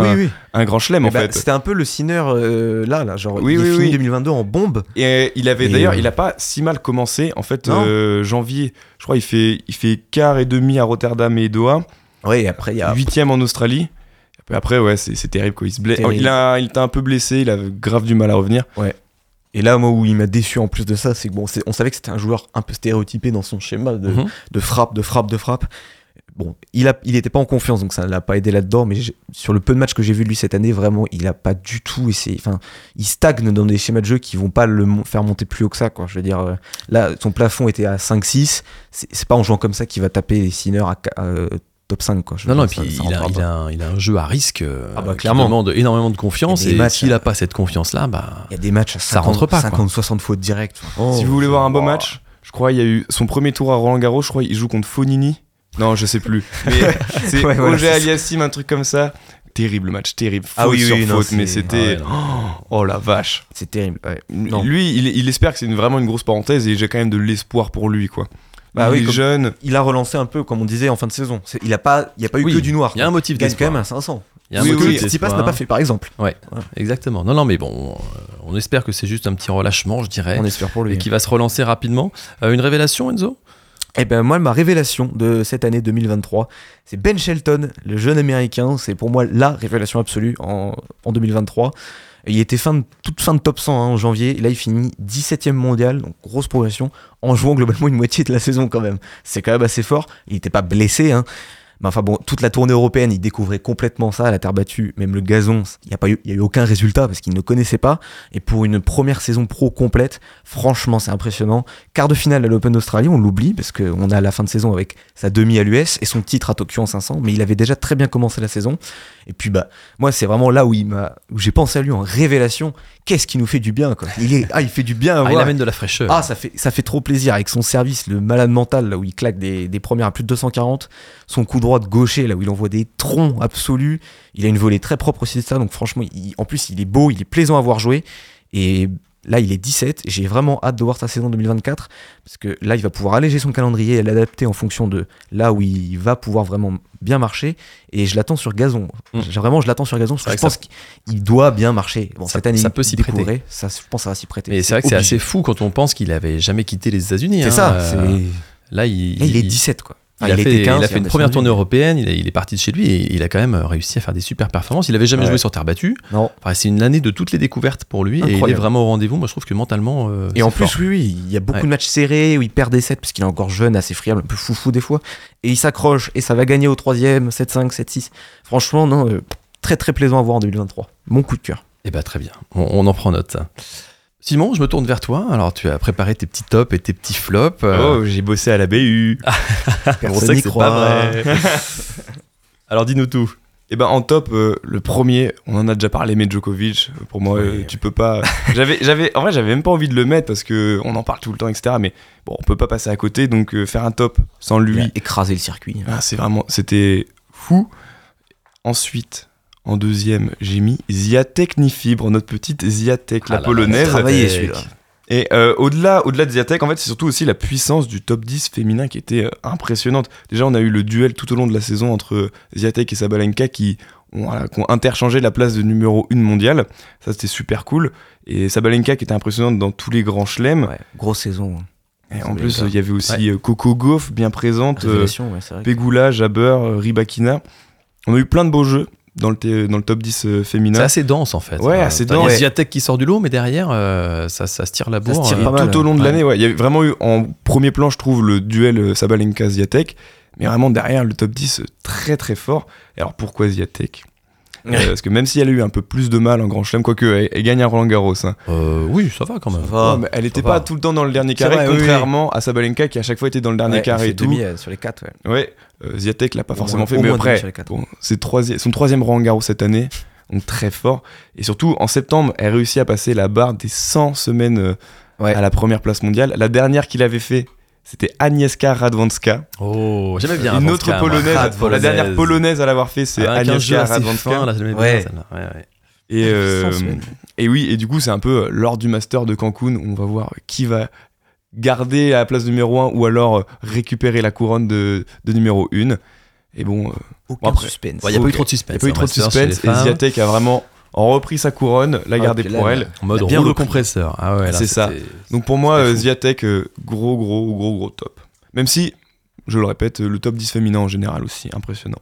un, grand chelem en
bah,
fait.
C'était un peu le Sinner euh, là, là, genre oui, il est fini 2022 en bombe.
Et il avait d'ailleurs, il a pas si mal commencé en fait. janvier, je crois, il fait il fait quart et demi à Rotterdam et Doha.
Oui, après il y a.
Huitième en Australie. Après, ouais, c'est terrible quoi. Il se blesse. il a, il était un peu blessé, il a grave du mal à revenir.
Ouais. Et là, moi, où il m'a déçu en plus de ça, c'est que bon, on savait que c'était un joueur un peu stéréotypé dans son schéma de, mhm. de frappe, de frappe, de frappe. Bon, il a, il était pas en confiance, donc ça l'a pas aidé là-dedans. Mais sur le peu de matchs que j'ai vu de lui cette année, vraiment, il a pas du tout. Et enfin, il stagne dans des schémas de jeu qui vont pas le faire monter plus haut que ça, quoi. Je veux dire, euh, là, son plafond était à 5-6. C'est pas en jouant comme ça qu'il va taper les signeurs à, top 5 quoi.
non non et puis il, a, il, a, il, a, un jeu à risque euh,
ah bah, clairement.
qui demande énormément de confiance et, s'il n'a pas cette confiance là bah
il y a des matchs à 50, ça rentre pas 50 60 fautes direct
oh. si vous voulez voir un beau match je crois il y a eu son premier tour à Roland Garros je crois il joue contre Fonini non, je sais plus. Mais c'est ouais, Aliassim, un truc comme ça. Terrible match, terrible. ah oui, sur faute, mais c'était. Ah oh, la vache.
C'est terrible.
Lui, il, espère que c'est vraiment une grosse parenthèse et j'ai quand même de l'espoir pour lui, quoi.
Bah il est jeune. Il a relancé un peu, comme on disait, en fin de saison. Il a pas, il y a pas eu que du noir.
Il y a un motif
Il gagne quand même à 500. Il y a un motif que n'a pas fait, par exemple.
Ouais, exactement. Non, non, mais bon, on espère que c'est juste un petit relâchement, je dirais.
On espère pour lui.
Et qui va se relancer rapidement. Euh, une révélation, Enzo?
Eh ben moi, ma révélation de cette année 2023, c'est Ben Shelton, le jeune américain. C'est pour moi la révélation absolue en, 2023. Il était toute fin de top 100 hein, en janvier. Et là, il finit 17ème mondial, donc grosse progression, en jouant globalement une moitié de la saison quand même. C'est quand même assez fort. Il n'était pas blessé, hein, mais enfin bon, toute la tournée européenne, il découvrait complètement ça, la terre battue, même le gazon, il n'y a, pas eu, y a eu aucun résultat parce qu'il ne connaissait pas. Et pour une première saison pro complète, franchement, c'est impressionnant. Quart de finale à l'Open d'Australie, on l'oublie parce qu'on a la fin de saison avec sa demi à l'US et son titre à Tokyo en 500, mais il avait déjà très bien commencé la saison. Et puis bah, moi, c'est vraiment là où, il m'a, où j'ai pensé à lui en révélation. Qu'est-ce qui nous fait du bien, quoi? Il, est, ah, il fait du bien.
Ah, il amène de la fraîcheur.
Ah, ça fait, ça fait trop plaisir avec son service, le malade mental, là où il claque des, des premières à plus de 240, son coup droit de gaucher, là où il envoie des troncs absolus. Il a une volée très propre aussi de ça, donc franchement, en plus, il est beau, il est plaisant à voir jouer. Et Là, il est 17 et j'ai vraiment hâte de voir sa saison 2024 parce que là, il va pouvoir alléger son calendrier et l'adapter en fonction de là où il va pouvoir vraiment bien marcher. Et je l'attends sur gazon. Mmh. Vraiment, je l'attends sur gazon parce que je pense qu'il doit bien marcher.
Bon, cette année, ça peut s'y prêter.
Ça, je pense que ça va s'y prêter.
Mais c'est vrai que c'est assez fou quand on pense qu'il avait jamais quitté les États-Unis.
C'est
hein.
ça. Euh,
là, il,
il, est 17 quoi.
Ah, il, a fait, il, a fait, une première tournée européenne, il, est parti de chez lui et il a quand même réussi à faire des super performances. Il avait jamais joué sur terre battue.
Non.
c'est une année de toutes les découvertes pour lui et il est vraiment au rendez-vous. Moi, je trouve que mentalement. Euh,
et en plus, oui, oui, il y a beaucoup de matchs serrés où il perd des sets parce qu'il est encore jeune, assez friable, un peu foufou des fois. Et il s'accroche et ça va gagner au troisième, 7-5, 7-6. Franchement, non, euh, très très plaisant à voir en 2023. Mon coup de cœur.
Eh ben très bien, on, on en prend note. Simon, je me tourne vers toi. Alors, tu as préparé tes petits tops et tes petits flops.
Euh. Oh, j'ai bossé à la BU.
On sait que c'est pas vrai.
Alors, dis-nous tout.
Eh ben en top, euh, le premier, on en a déjà parlé, mais Djokovic. Pour moi, euh, tu peux pas. j'avais, j'avais, en vrai, j'avais même pas envie de le mettre parce que on en parle tout le temps, etc. Mais bon, on peut pas passer à côté, donc faire un top sans lui.
écraser le circuit.
Ah, c'est vraiment, c'était fou. Ensuite, en deuxième, j'ai mis Ziatek Nifibre, notre petite Ziatek, la ah polonaise.
Travaillé celui-là.
Et euh, au-delà, au-delà de Ziatek, en fait, c'est surtout aussi la puissance du top 10 féminin qui était euh, impressionnante. Déjà, on a eu le duel tout au long de la saison entre Ziatek et Sabalenka qui ont, interchangé la place de numéro 1 mondial. Ça, c'était super cool. Et Sabalenka qui était impressionnante dans tous les grands chelems.
Ouais, grosse saison.
Et en plus, il y avait aussi euh, Coco Gauff bien présente, Pegula, Jabber, Ribakina. On a eu plein de beaux jeux dans le, dans le top 10 euh, féminin.
C'est assez dense en fait.
Ouais, assez dense.
Il y a Ziatek qui sort du lot, mais derrière, euh, ça, ça, se tire la bourre.
Ça se tire tout au long de l'année, ouais. Il y a vraiment eu en premier plan, je trouve, le duel euh, Sabalenka-Ziatek. Mais vraiment derrière, le top 10 très très fort. Et alors pourquoi Ziatek parce que même si elle a eu un peu plus de mal en Grand Chelem, quoique elle, gagne à Roland Garros. Hein.
oui, ça va quand même.
elle n'était pas tout le temps dans le dernier carré, contrairement à Sabalenka qui à chaque fois était dans le dernier carré. Et
tout. Demi, sur les 4,
ouais. Ouais, euh, Ziatek l'a pas forcément fait, mais après, c'est son troisième Roland Garros cette année, donc très fort. Et surtout, en septembre, elle réussit à passer la barre des 100 semaines euh, à la première place mondiale. La dernière qu'il avait fait, c'était Agnieszka Radwanska.
Oh, j'aimais bien.
Une autre polonaise, La dernière polonaise à l'avoir fait, c'est Agnieszka Radwanska.
ouais.
Et, euh, et oui, et du coup, c'est un peu lors du Master de Cancun, on va voir qui va garder la place numéro 1 ou alors euh, récupérer la couronne de, de numéro 1. Et bon, euh,
Aucun suspense.
Il n'y a pas eu trop de suspense.
Il n'y a pas eu trop de suspense. Et Ziatek a vraiment repris sa couronne, l'a gardée pour elle.
En mode bien compresseur. Ah ouais,
c'est ça. Donc pour moi, euh, Ziatek, gros, gros, gros, gros top. Même si, je le répète, le top 10 féminin en général aussi, impressionnant.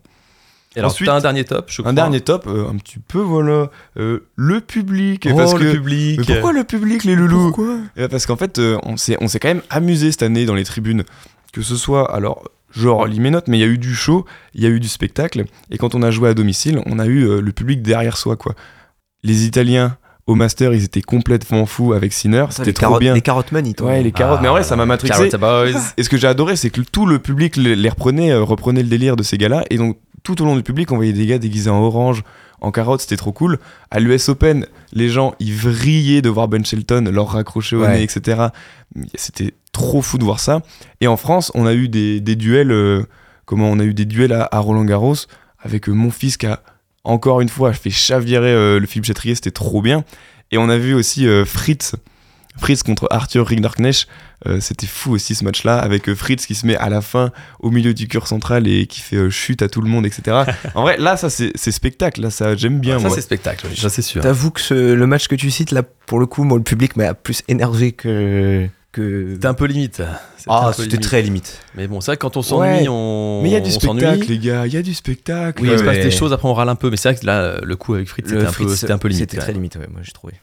Alors, Ensuite, as un dernier top, je crois.
Un dernier top, euh, un petit peu, voilà. Euh, le public.
Oh,
parce
le
que,
public.
Mais pourquoi le public, les loulous
Pourquoi
Parce qu'en fait, euh, on s'est quand même amusé cette année dans les tribunes. Que ce soit, alors, je relis mes notes, mais il y a eu du show, il y a eu du spectacle, et quand on a joué à domicile, on a eu euh, le public derrière soi, quoi. Les Italiens au master, ils étaient complètement fous avec Sinner. C'était trop bien.
Les carottes money,
toi. Ouais, les carottes. mais en vrai, ça m'a matrixé. Et ce que j'ai adoré, c'est que tout le public les reprenait, euh, reprenait le délire de ces gars-là. Et donc, tout au long du public, on voyait des gars déguisés en orange, en carotte, c'était trop cool. À l'US Open, les gens, ils vrillaient de voir Ben Shelton leur raccrocher au nez, etc. C'était trop fou de voir ça. Et en France, on a eu des, duels, euh, comment on a eu des duels à, Roland Garros avec euh, mon fils qui a encore une fois fait chavirer euh, le Philippe Chatrier, c'était trop bien. Et on a vu aussi Fritz, Fritz contre Arthur Rinderknecht, c'était fou aussi ce match-là, avec Fritz qui se met à la fin au milieu du cœur central et qui fait chute à tout le monde, etc. en vrai, là, ça c'est spectacle, là, ça j'aime bien.
ça c'est spectacle, ça c'est sûr.
T'avoues que le match que tu cites, là, pour le coup, moi, le public m'a plus énervé que,
c'était un peu limite.
Ah, c'était très limite.
Mais bon, c'est vrai que quand on s'ennuie, on.
Mais il y a du spectacle, les gars, il y a du spectacle.
Oui, il se passe des choses, après on râle un peu. Mais c'est vrai que là, le coup avec Fritz, c'était un, peu, un peu limite.
C'était très limite, ouais, moi j'ai trouvé.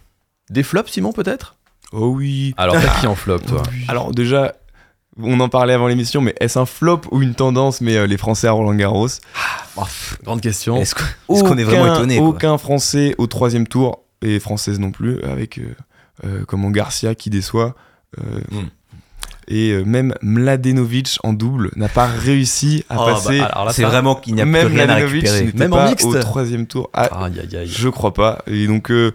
Des flops, Simon, peut-être?
Oh oui.
Alors, t'as qui en flop, toi?
Alors, déjà, on en parlait avant l'émission, mais est-ce un flop ou une tendance? Mais euh, les Français à Roland Garros
ah, Grande question.
Est-ce qu'on est, vraiment étonné
Aucun Français au troisième tour, et française non plus, avec euh, euh, comment Garcia qui déçoit. Hmm. Et euh, même Mladenovic en double n'a pas réussi à oh, passer.
Bah, c'est vraiment qu'il n'y a même plus rien à récupérer.
Même en mixte. Au troisième tour. Ah, Je crois pas. Et donc euh,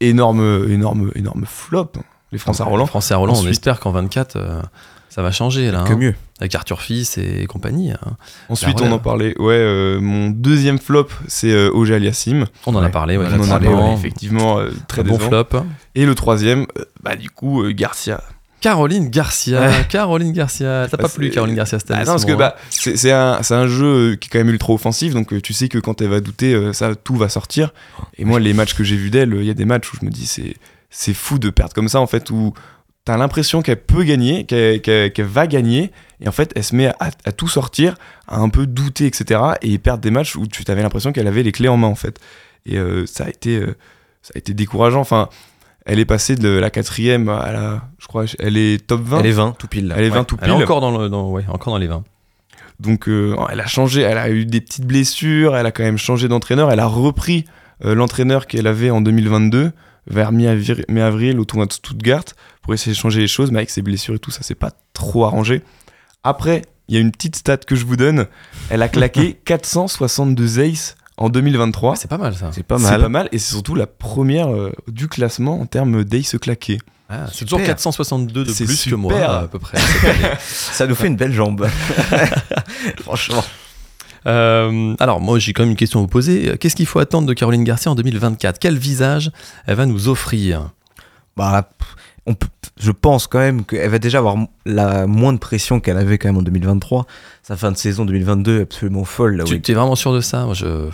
énorme, énorme, énorme flop. Les Français à Roland. Les
Français à Roland. On espère qu'en 24 euh, ça va changer là.
Que
hein.
mieux.
Avec Arthur Fils et compagnie. Hein.
Ensuite, on en parlait. Ouais, mon deuxième flop, c'est euh, Aliassim.
On en a parlé, ouais,
on en a parlé, effectivement, très
bon flop.
Et le troisième, bah du coup, Garcia.
Caroline Garcia. Caroline Garcia. T'as pas plu Caroline Garcia cette année
parce que bah, c'est un, un, jeu qui est quand même ultra offensif, donc euh, tu sais que quand elle va douter, euh, ça, tout va sortir. Et moi, les matchs que j'ai vus d'elle, il y a des matchs où je me dis, c'est fou de perdre comme ça, en fait, où t'as l'impression qu'elle peut gagner, qu'elle va gagner, et en fait, elle se met à, tout sortir, à un peu douter, etc. Et perdre des matchs où tu avais l'impression qu'elle avait les clés en main, en fait. Et euh, ça, a été, ça a été décourageant. Enfin elle est passée de la quatrième à la, je crois, elle est top 20.
Elle est 20 tout pile.
Elle est 20 tout pile.
Elle est encore dans le, ouais, encore dans les 20.
Donc euh, elle a changé, elle a eu des petites blessures, elle a quand même changé d'entraîneur, elle a repris euh, l'entraîneur qu'elle avait en 2022 vers mi-avril au tournoi de Stuttgart pour essayer de changer les choses, mais avec ses blessures et tout, ça s'est pas trop arrangé. Après, il y a une petite stat que je vous donne, elle a claqué 462 aces en 2023.
c'est pas mal ça.
C'est pas mal. C'est pas mal et c'est surtout la première euh, du classement en termes d'ace claqué.
Ah, c'est toujours 462 de plus que moi à peu près.
ça nous fait une belle jambe. Franchement.
Euh, alors moi j'ai quand même une question à vous poser. Qu'est-ce qu'il faut attendre de Caroline Garcia en 2024 Quel visage elle va nous offrir?
Bah on peut, je pense quand même qu'elle va déjà avoir la moins de pression qu'elle avait quand même en 2023. Sa fin de saison 2022 est absolument folle. Là,
tu es vraiment sûr de ça? Je...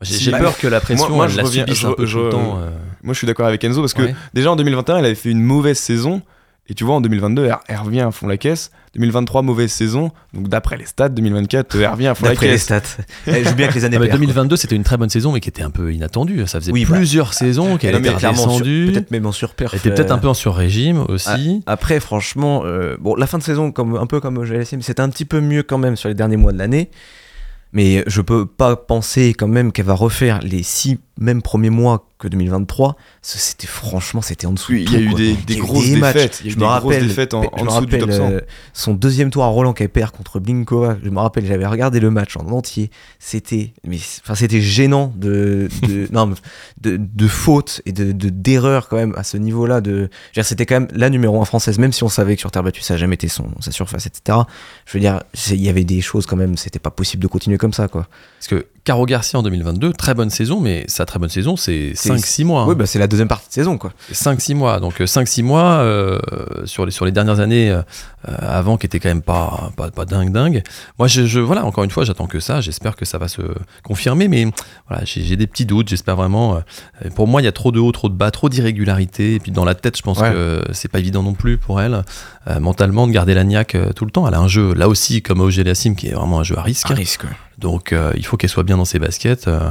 J'ai peur que la pression moi, je la subisse un peu tout le temps. Euh.
Moi je suis d'accord avec Enzo parce que déjà en 2021 elle avait fait une mauvaise saison et tu vois, en 2022, elle, revient à fond la caisse. 2023, mauvaise saison. Donc, d'après les stats, 2024, elle revient à fond la caisse. D'après les
stats. Elle joue bien que les années
2022, c'était une très bonne saison, mais qui était un peu inattendue. Ça faisait bah, plusieurs saisons qu'elle était redescendue.
Peut-être même en surperf.
Elle était peut-être un peu en sur-régime aussi.
Ah, après, franchement, euh, bon, la fin de saison, comme, un peu comme je mais c'était un petit peu mieux quand même sur les derniers mois de l'année. Mais je peux pas penser quand même qu'elle va refaire les six mêmes premiers mois que 2023. C'était franchement, c'était en dessous.
Il y a eu des, des grosses défaites.
je me rappelle, en, euh, son deuxième tour à Roland perd contre Blinkova. Je me rappelle, j'avais regardé le match en entier. C'était, mais enfin, c'était gênant de, de non, de, de fautes et de d'erreurs quand même à ce niveau-là. De, c'était quand même la numéro 1 française, même si on savait que sur terre battue ça n'a jamais été son sa surface, etc. Je veux dire, il y avait des choses quand même. C'était pas possible de continuer comme ça, quoi.
Parce que Caro Garcia en 2022, très bonne saison, mais sa très bonne saison, c'est 5-6 mois.
Oui, hein. bah c'est la deuxième partie de saison, quoi.
5-6 mois. Donc 5-6 euh, mois euh, sur, les, sur les dernières années euh, avant, qui était quand même pas, pas, pas, dingue, dingue. Moi, je, voilà, encore une fois, j'attends que ça. J'espère que ça va se confirmer, mais voilà, j'ai des petits doutes. J'espère vraiment. pour moi, il y a trop de haut, trop de bas, trop d'irrégularité. Et puis dans la tête, je pense que c'est pas évident non plus pour elle, mentalement, de garder la niaque tout le temps. Elle a un jeu, là aussi, comme Ogé Lassim, qui est vraiment un jeu à risque.
À risque,
donc euh, il faut qu'elle soit bien dans ses baskets, euh,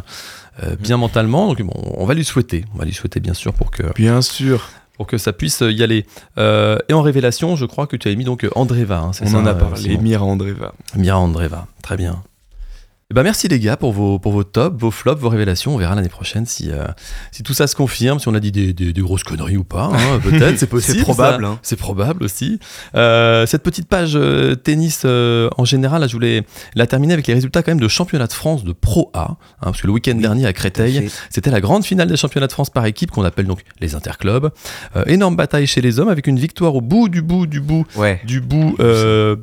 euh, bien mentalement. Donc bon, on va lui souhaiter, on va lui souhaiter bien sûr pour que.
Bien sûr.
pour que ça puisse y aller. et en révélation, je crois que tu avais mis donc Andreva. Hein,
On en a parlé, Mira Andreva.
Mira Andreva, très bien. Eh ben merci les gars pour vos, pour vos tops, vos flops, vos révélations. On verra l'année prochaine si, euh, si tout ça se confirme, si on a dit des, des, grosses conneries ou pas. Hein, peut-être, c'est possible.
c'est probable. Hein.
C'est probable aussi. Euh, cette petite page euh, tennis en général, là, je voulais la terminer avec les résultats quand même de championnat de France de Pro A. Hein, parce que le week-end dernier à Créteil, c'était la grande finale des championnats de France par équipe qu'on appelle donc les interclubs. énorme bataille chez les hommes avec une victoire au bout du bout du bout du bout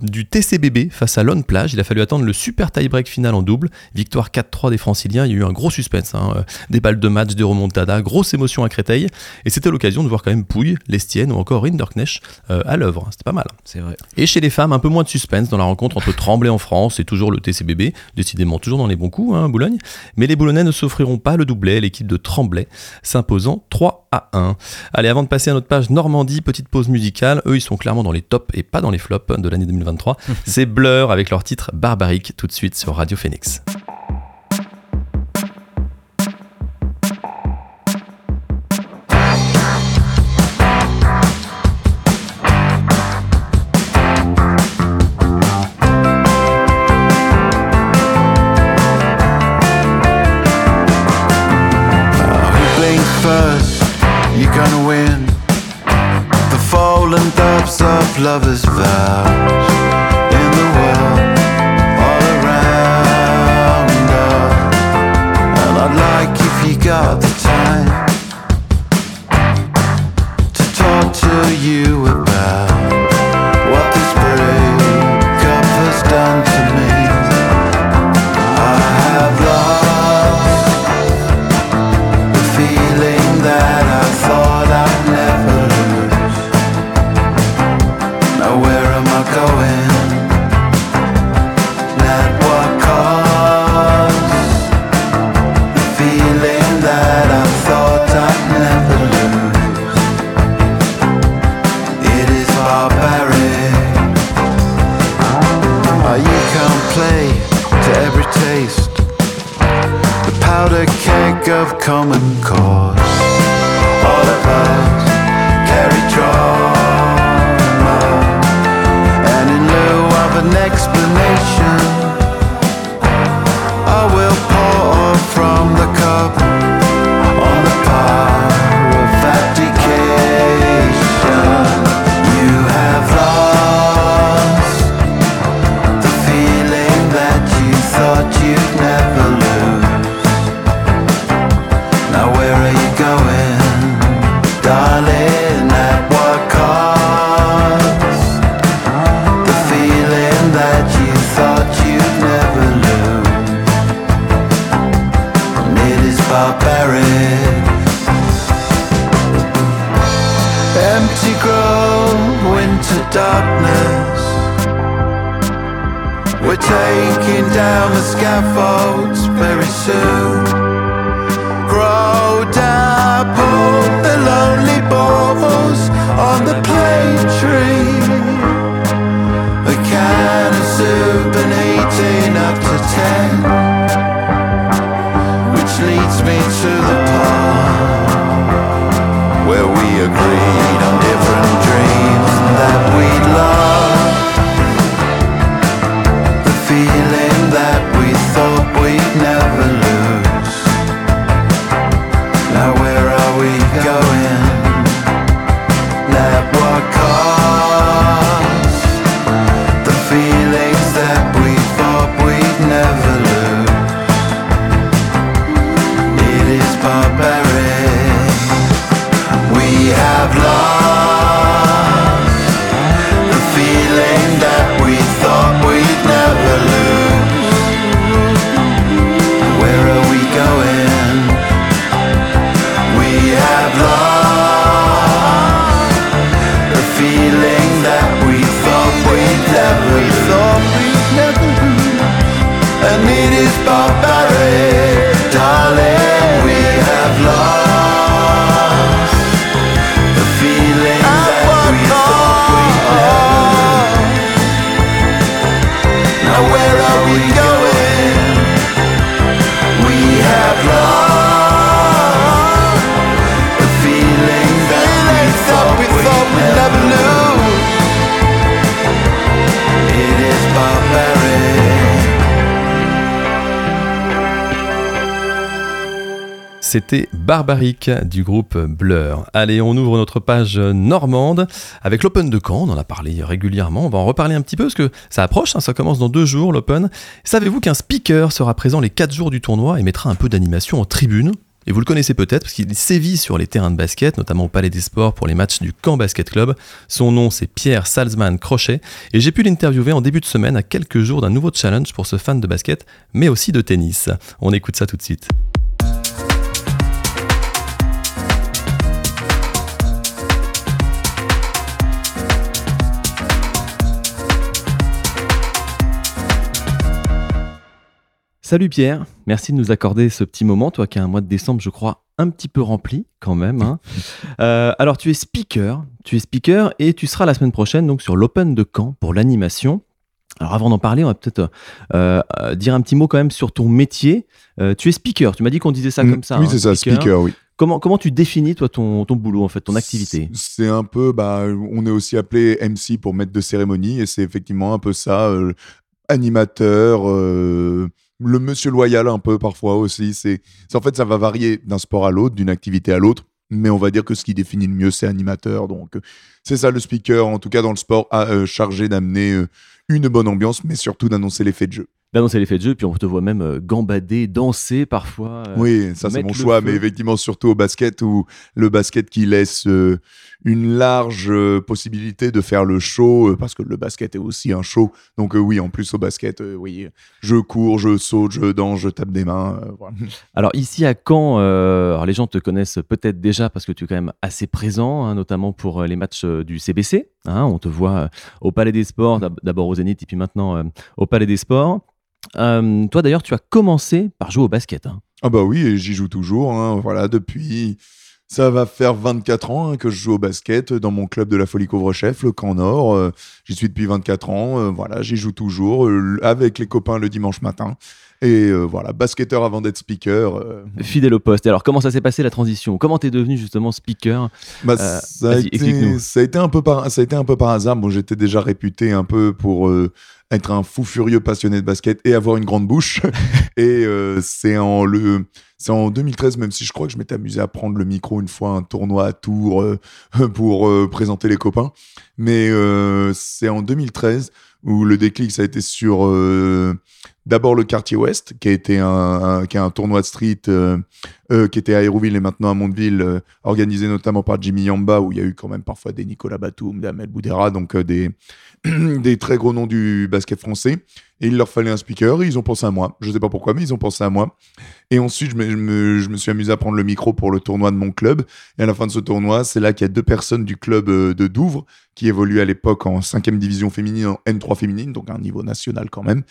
du TCBB face à Lone Plage. Il a fallu attendre le super tie-break final en double Victoire 4-3 des Franciliens. Il y a eu un gros suspense. Hein. Euh, des balles de match, des remontadas, grosse émotion à Créteil. Et c'était l'occasion de voir quand même Pouille, Lestienne ou encore Rinderknecht euh, à l'œuvre. C'était pas mal.
C'est vrai.
Et chez les femmes, un peu moins de suspense dans la rencontre entre Tremblay en France et toujours le TCBB. Décidément, toujours dans les bons coups, hein, Boulogne. Mais les Boulonnais ne s'offriront pas le doublé. L'équipe de Tremblay s'imposant 3 à 1. Allez, avant de passer à notre page Normandie, petite pause musicale. Eux, ils sont clairement dans les tops et pas dans les flops de l'année 2023. C'est Blur avec leur titre Barbarique tout de suite sur Radio Phoenix.
lovers vow
C'était Barbaric du groupe Blur. Allez, on ouvre notre page normande avec l'Open de Caen. On en a parlé régulièrement. On va en reparler un petit peu parce que ça approche. Hein, ça commence dans deux jours, l'Open. Savez-vous qu'un speaker sera présent les quatre jours du tournoi et mettra un peu d'animation en tribune? Et vous le connaissez peut-être parce qu'il sévit sur les terrains de basket, notamment au Palais des Sports pour les matchs du Caen Basket Club. Son nom, c'est Pierre Salzman Crochet. Et j'ai pu l'interviewer en début de semaine à quelques jours d'un nouveau challenge pour ce fan de basket, mais aussi de tennis. On écoute ça tout de suite. Salut Pierre, merci de nous accorder ce petit moment, toi qui as un mois de décembre, je crois, un petit peu rempli quand même. Hein. Euh, alors tu es speaker, tu es speaker et tu seras la semaine prochaine donc sur l'Open de Caen pour l'animation. Alors avant d'en parler, on va peut-être euh, euh, dire un petit mot quand même sur ton métier. tu es speaker, tu m'as dit qu'on disait ça
Mm,
comme ça.
Oui,
hein,
c'est ça, speaker, oui.
Comment, comment tu définis toi ton, ton boulot en fait, ton activité?
C'est un peu, bah, on est aussi appelé MC pour maître de cérémonie et c'est effectivement un peu ça, euh, animateur, euh, le monsieur loyal un peu parfois aussi. C'est, en fait, ça va varier d'un sport à l'autre, d'une activité à l'autre. Mais on va dire que ce qui définit le mieux, c'est animateur. Donc, euh, c'est ça le speaker, en tout cas dans le sport, euh, chargé d'amener euh, une bonne ambiance, mais surtout d'annoncer l'effet de jeu.
D'annoncer l'effet de jeu, puis on te voit même euh, gambader, danser parfois. euh,
Oui, ça c'est mon choix,
feu.
mais effectivement surtout au basket où le basket qui laisse euh, une large euh, possibilité de faire le show parce que le basket est aussi un show. Donc oui, en plus au basket, oui, je cours, je saute, je danse, je tape des mains. voilà.
Alors ici à Caen, alors les gens te connaissent peut-être déjà parce que tu es quand même assez présent, hein, notamment pour les matchs du CBC. hein. on te voit au Palais des Sports, d'ab- d'abord au Zénith et puis maintenant au Palais des Sports. Euh, toi d'ailleurs, tu as commencé par jouer au basket. hein.
Ah bah oui, et j'y joue toujours. hein, voilà, depuis ça va faire 24 ans hein, que je joue au basket dans mon club de la Folie Couvre-Chef, le Camp Nord. euh, j'y suis depuis 24 ans. euh, voilà, j'y joue toujours avec les copains le dimanche matin. Et voilà, basketteur avant d'être speaker.
Fidèle au poste. Alors comment ça s'est passé la transition? Comment t'es devenu justement speaker?
Bah, ça, a été,
explique-nous.
ça a été un peu par ça a été un peu par hasard. Bon, j'étais déjà réputé un peu pour être un fou furieux passionné de basket et avoir une grande bouche. et euh, c'est en le c'est en 2013, même si je crois que je m'étais amusé à prendre le micro une fois un tournoi à Tours euh, pour euh, présenter les copains. Mais euh, c'est en 2013 où le déclic ça a été sur euh, d'abord le quartier ouest, qui a été un, qui un tournoi de street euh, euh, qui était à Hérouville et maintenant à Mondeville, euh, organisé notamment par Jimmy Yamba, où il y a eu quand même parfois des Nicolas Batum, des Ahmed Boudera, donc des, des très gros noms du basket français. Et il leur fallait un speaker, et ils ont pensé à moi. Je sais pas pourquoi, mais ils ont pensé à moi. Et ensuite, je me, je me- suis amusé à prendre le micro pour le tournoi de mon club. Et à la fin de ce tournoi, c'est là qu'il y a deux personnes du club de Douvres, qui évoluent à l'époque en 5e division féminine, en N3 féminine, donc un niveau national quand même,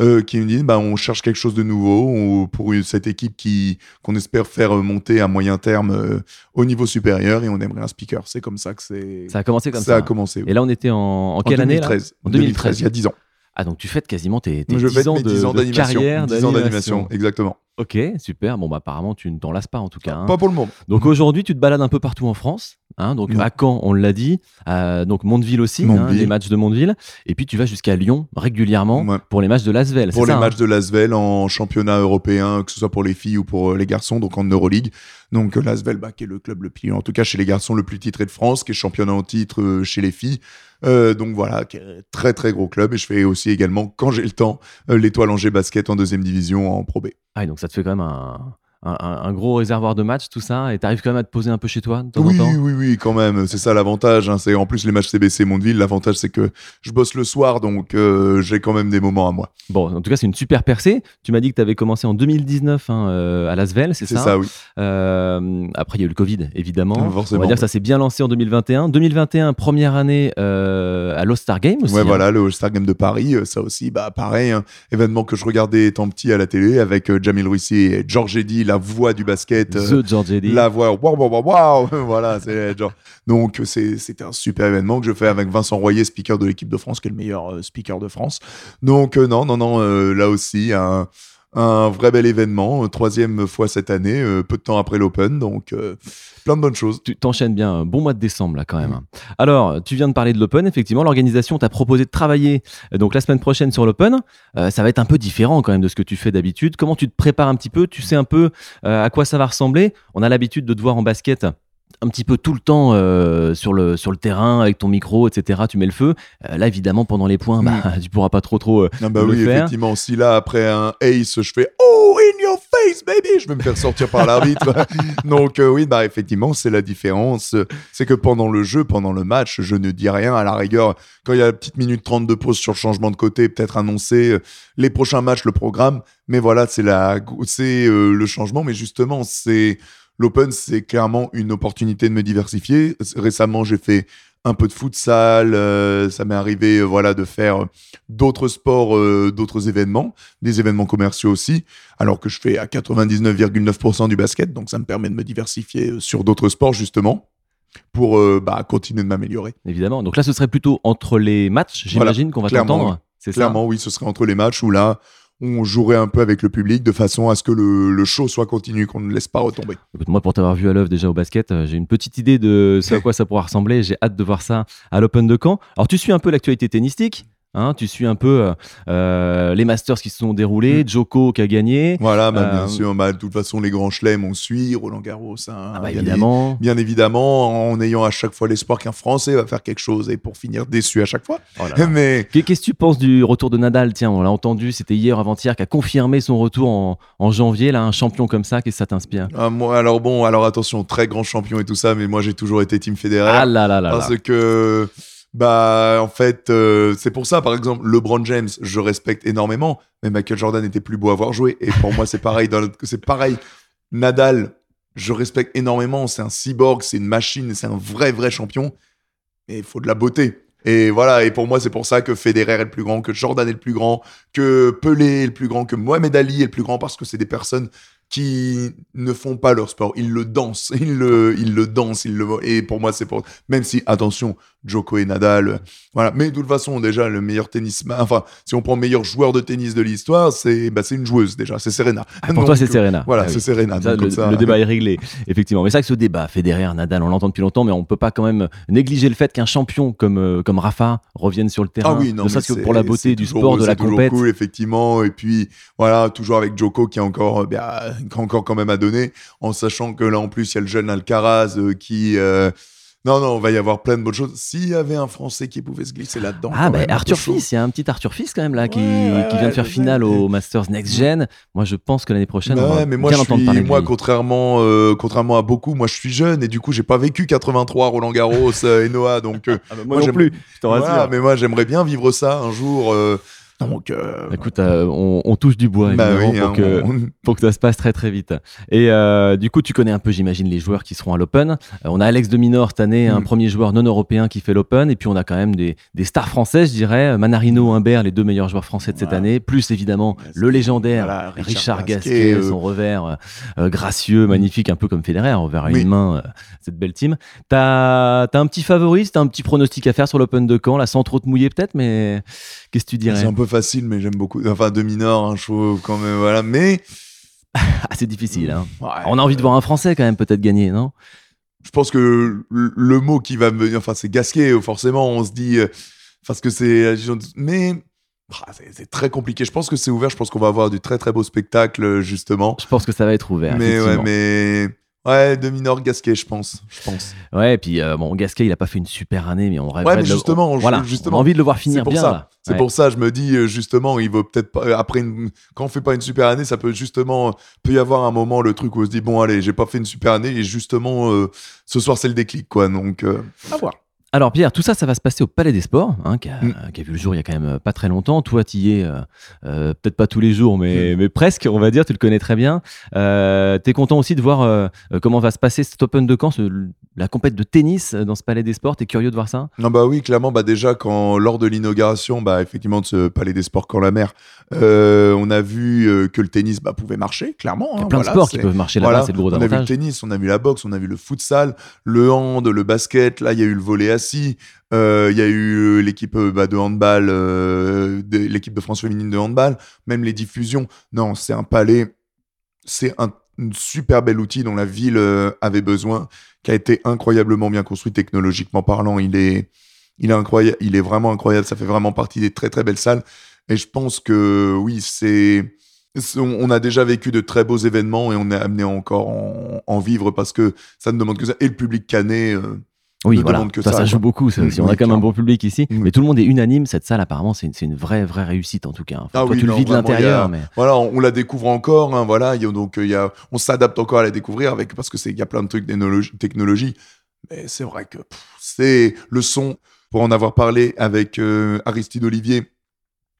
euh, qui me disent bah, on cherche quelque chose de nouveau on- pour une- cette équipe qui qu'on espère faire euh, monter à moyen terme euh, au niveau supérieur et on aimerait un speaker. C'est comme ça que c'est
Ça a commencé comme ça.
a commencé.
Et là, on était en, en
en
quelle année là?
2013.
En 2013.
il y a 10 ans.
Ah donc tu fêtes quasiment tes, tes
Je
10
fête
ans
mes
de,
10 ans
de
d'animation.
carrière,
10 ans
d'animation,
exactement.
Ok, super. Bon bah apparemment tu ne t'en lasses pas en tout cas. hein.
Pas pour le moment.
Donc aujourd'hui, tu te balades un peu partout en France. hein, donc
Ouais.
à Caen, on l'a dit. euh, donc Mondeville aussi, hein,
Mondeville.
les matchs de Mondeville. Et puis tu vas jusqu'à Lyon régulièrement
Ouais.
pour les matchs de Lasvel.
Pour les
ça, hein
matchs de Lasvel en championnat européen, que ce soit pour les filles ou pour euh, les garçons, donc en Euroleague. Donc euh, Lasvel, bah, qui est le club le plus, en tout cas chez les garçons, le plus titré de France, qui est championnat en titre euh, chez les filles. Euh, donc voilà, très très gros club. Et je fais aussi également, quand j'ai le temps, l'étoile Angers Basket en deuxième division en Pro B.
Ah, et donc ça te fait quand même un, un- gros réservoir de matchs, tout ça. Et t'arrives quand même à te poser un peu chez toi de temps
Oui,
en temps.
oui, oui, quand même. C'est ça l'avantage. hein. C'est en plus les matchs CBC Mondeville. L'avantage, c'est que je bosse le soir, donc euh, j'ai quand même des moments à moi.
Bon, en tout cas, c'est une super percée. Tu m'as dit que tu avais commencé en 2019 hein, euh, à Lasvel, c'est
C'est
ça,
ça, oui.
Euh, Après, il y a eu le Covid, évidemment.
Forcément,
On va dire que ça s'est bien lancé en 2021. 2021, première année euh, à l'All-Star Game aussi.
Ouais,
hein.
voilà, le All-Star Game de Paris, ça aussi, bah pareil, hein, événement que je regardais étant petit à la télé avec Jamil Russi et George Eddy, la voix du basket. euh,
The George Eddy.
la voix, waouh, waouh, waouh, waouh, voilà, c'est genre. Donc, c'est- c'était un super événement que je fais avec Vincent Royer, speaker de l'équipe de France, qui est le meilleur euh, speaker de France. Donc, euh, non, non, non, euh, là aussi, un, un vrai bel événement, troisième fois cette année, peu de temps après l'Open, donc plein de bonnes choses.
Tu t'enchaînes bien, bon mois de décembre là quand même. Alors, tu viens de parler de l'Open, effectivement, l'organisation t'a proposé de travailler donc la semaine prochaine sur l'Open. ça va être un peu différent quand même de ce que tu fais d'habitude. Comment tu te prépares un petit peu? Tu sais un peu à quoi ça va ressembler? On a l'habitude de te voir en basket un petit peu tout le temps euh, sur, le, sur le terrain avec ton micro, etc. Tu mets le feu. Euh, là, évidemment, pendant les points, bah, mm. tu pourras pas trop trop euh, ah bah oui,
effectivement. Si là, après un ace, je fais Oh, in your face, baby, je vais me faire sortir par l'arbitre. Donc oui, bah effectivement, c'est la différence. C'est que pendant le jeu, pendant le match, je ne dis rien. À la rigueur, quand il y a la petite minute 30 de pause sur le changement de côté, peut-être annoncer les prochains matchs, le programme. Mais voilà, c'est la, c'est le changement. Mais justement, c'est L'Open, c'est clairement une opportunité de me diversifier. Récemment, j'ai fait un peu de futsal, euh, ça m'est arrivé euh, voilà de faire d'autres sports, euh, d'autres événements, des événements commerciaux aussi, alors que je fais à 99,9% du basket, donc ça me permet de me diversifier sur d'autres sports justement pour bah, continuer de m'améliorer.
Évidemment. Donc là, ce serait plutôt entre les matchs, j'imagine qu'on va t'entendre.
C'est Clairement, oui, ce serait entre les matchs où là, on jouerait un peu avec le public de façon à ce que le, show soit continu, qu'on ne laisse pas retomber.
moi, pour t'avoir vu à l'œuvre déjà au basket, euh, j'ai une petite idée de ce à quoi ça pourra ressembler. J'ai hâte de voir ça à l'Open de Caen. Alors, tu suis un peu l'actualité tennistique Hein, tu suis un peu euh, euh, les Masters qui se sont déroulés, mm. Joko qui a gagné.
Voilà, bah, bien euh, sûr. Bah, de toute façon, les grands chelems, on suit. Roland Garros, hein,
ah bah, bien évidemment.
bien évidemment, en ayant à chaque fois l'espoir qu'un Français va faire quelque chose et pour finir déçu à chaque fois.
Oh Mais qu'est-ce que tu penses du retour de Nadal? Tiens, on l'a entendu, c'était hier avant-hier, qui a confirmé son retour en, janvier. Là, un champion comme ça, qu'est-ce que ça t'inspire?
Ah, Moi, alors bon, alors attention, très grand champion et tout ça, mais moi j'ai toujours été Team Federer.
Ah là là là.
Parce que bah, en fait, euh, c'est pour ça, par exemple, LeBron James, je respecte énormément, mais Michael Jordan était plus beau à voir jouer. Et pour moi, c'est pareil. C'est pareil. Nadal, je respecte énormément. C'est un cyborg, c'est une machine, c'est un vrai, vrai champion. Mais il faut de la beauté. Et voilà, et pour moi, c'est pour ça que Federer est le plus grand, que Jordan est le plus grand, que Pelé est le plus grand, que Mohamed Ali est le plus grand, parce que c'est des personnes qui ne font pas leur sport, ils le dansent, ils le, ils le dansent, ils le et pour moi c'est pour même si attention Joko et Nadal, voilà, mais de toute façon déjà le meilleur tennisman, enfin si on prend meilleur joueur de tennis de l'histoire, c'est bah, une joueuse déjà, c'est Serena.
Ah, pour toi c'est Serena.
Voilà, ah c'est Serena.
le, débat est réglé effectivement, mais c'est vrai que ce débat Federer, Nadal, on l'entend depuis longtemps, mais on peut pas quand même négliger le fait qu'un champion comme euh, comme Rafa revienne sur le terrain.
Ah oui, non,
ça que pour la beauté du sport, de la compétition.
cool effectivement, et puis voilà toujours avec Joko qui est encore euh, bah, encore quand même à donner, en sachant que là en plus il y a le jeune Alcaraz euh, qui euh, non, non, on va y avoir plein de bonnes choses. S'il y avait un Français qui pouvait se glisser là-dedans.
Ah, bah, Arthur Fils, il y a un petit Arthur Fils quand même là qui, vient de faire finale au Masters Next Gen. Moi, je pense que l'année prochaine, on va mais moi, bien entendre parler
Moi, contrairement, euh, contrairement à beaucoup, moi, je suis jeune et du coup, j'ai pas vécu 83 Roland Garros et Noah. Donc,
ah, bah, moi, non plus,
je mais moi, j'aimerais bien vivre ça un jour. Donc,
euh, Écoute, euh, on, touche du bois bah pour, hein, que, pour que ça se passe très très vite. Et euh, du coup, tu connais un peu, j'imagine, les joueurs qui seront à l'Open. on a Alex de Minor cette année, un mm. premier joueur non européen qui fait l'Open. Et puis on a quand même des, des, stars françaises, je dirais. Manarino, Humbert, les deux meilleurs joueurs français de cette année. Plus évidemment le légendaire Richard, Gasquet, son revers gracieux, magnifique, un peu comme Federer, revers à une main, cette belle team. T'as as un petit favori, t'as un petit pronostic à faire sur l'Open de Caen, là, sans trop te mouiller peut-être, mais qu'est-ce que tu dirais?
Facile, mais j'aime beaucoup. Enfin, de minor, un show quand même, voilà. Mais.
Ah, c'est difficile. Hein. On a envie de voir un Français quand même peut-être gagner, non?
Je pense que le, mot qui va me venir, enfin, c'est Gasquet, forcément, on se dit. Euh, parce que c'est. Mais. Ah, c'est très compliqué. Je pense que c'est ouvert. Je pense qu'on va avoir du très très beau spectacle, justement.
Je pense que ça va être ouvert.
Mais ouais, mais Ouais, de minor Gasquet, je pense. Je pense.
Ouais, et puis euh, bon, Gasquet, il a pas fait une super année, mais on rêve
ouais, mais justement,
voilà,
justement,
on a envie de le voir finir
bien.
Ça.
C'est pour ça, je me dis euh, justement, il vaut peut-être pas, euh, après une, quand on fait pas une super année, ça peut justement peut y avoir un moment le truc où on se dit bon allez, j'ai pas fait une super année et justement ce soir c'est le déclic quoi. Donc à voir.
Alors Pierre, tout ça, ça va se passer au Palais des Sports, hein, mm. qui, a, vu le jour il y a quand même euh, pas très longtemps. Toi, tu y es, euh, euh, peut-être pas tous les jours, mais, mm. mais, presque, on va dire, tu le connais très bien. Euh, tu es content aussi de voir comment va se passer cet Open de Caen, la compète de tennis dans ce Palais des Sports. Tu es curieux de voir ça?
Non, bah oui, clairement, bah déjà, quand, lors de l'inauguration, bah, effectivement, de ce Palais des Sports quand la mer, on a vu que le tennis bah, pouvait marcher, clairement.
Il y a
hein,
plein de sports qui peuvent marcher là-bas, c'est le gros
On a vu le tennis, on a vu la boxe, on a vu le futsal, le hand, le basket, là, il y a eu le euh, il y a eu l'équipe bah, de handball, l'équipe de France féminine de handball, même les diffusions. Non, c'est un palais, c'est un super bel outil dont la ville avait besoin, qui a été incroyablement bien construit technologiquement parlant. Il est, il est vraiment incroyable. Ça fait vraiment partie des très très belles salles. Et je pense que oui, on a déjà vécu de très beaux événements et on est amené encore en, en vivre parce que ça ne demande que ça. Et le public canet. Euh,
oui, voilà. Que ça, ça, joue beaucoup. Ça, On a quand même un bon public ici, mais tout le monde est unanime. Cette salle, apparemment, c'est une, une, vraie, vraie réussite en tout cas. Enfin, ah oui, tu le vis de l'intérieur, mais
voilà, on, la découvre encore. Hein, voilà, y a, donc y a, on s'adapte encore à la découvrir avec parce que c'est il y a plein de trucs technologie. Mais c'est vrai que c'est le son. Pour en avoir parlé avec euh, Aristide Olivier,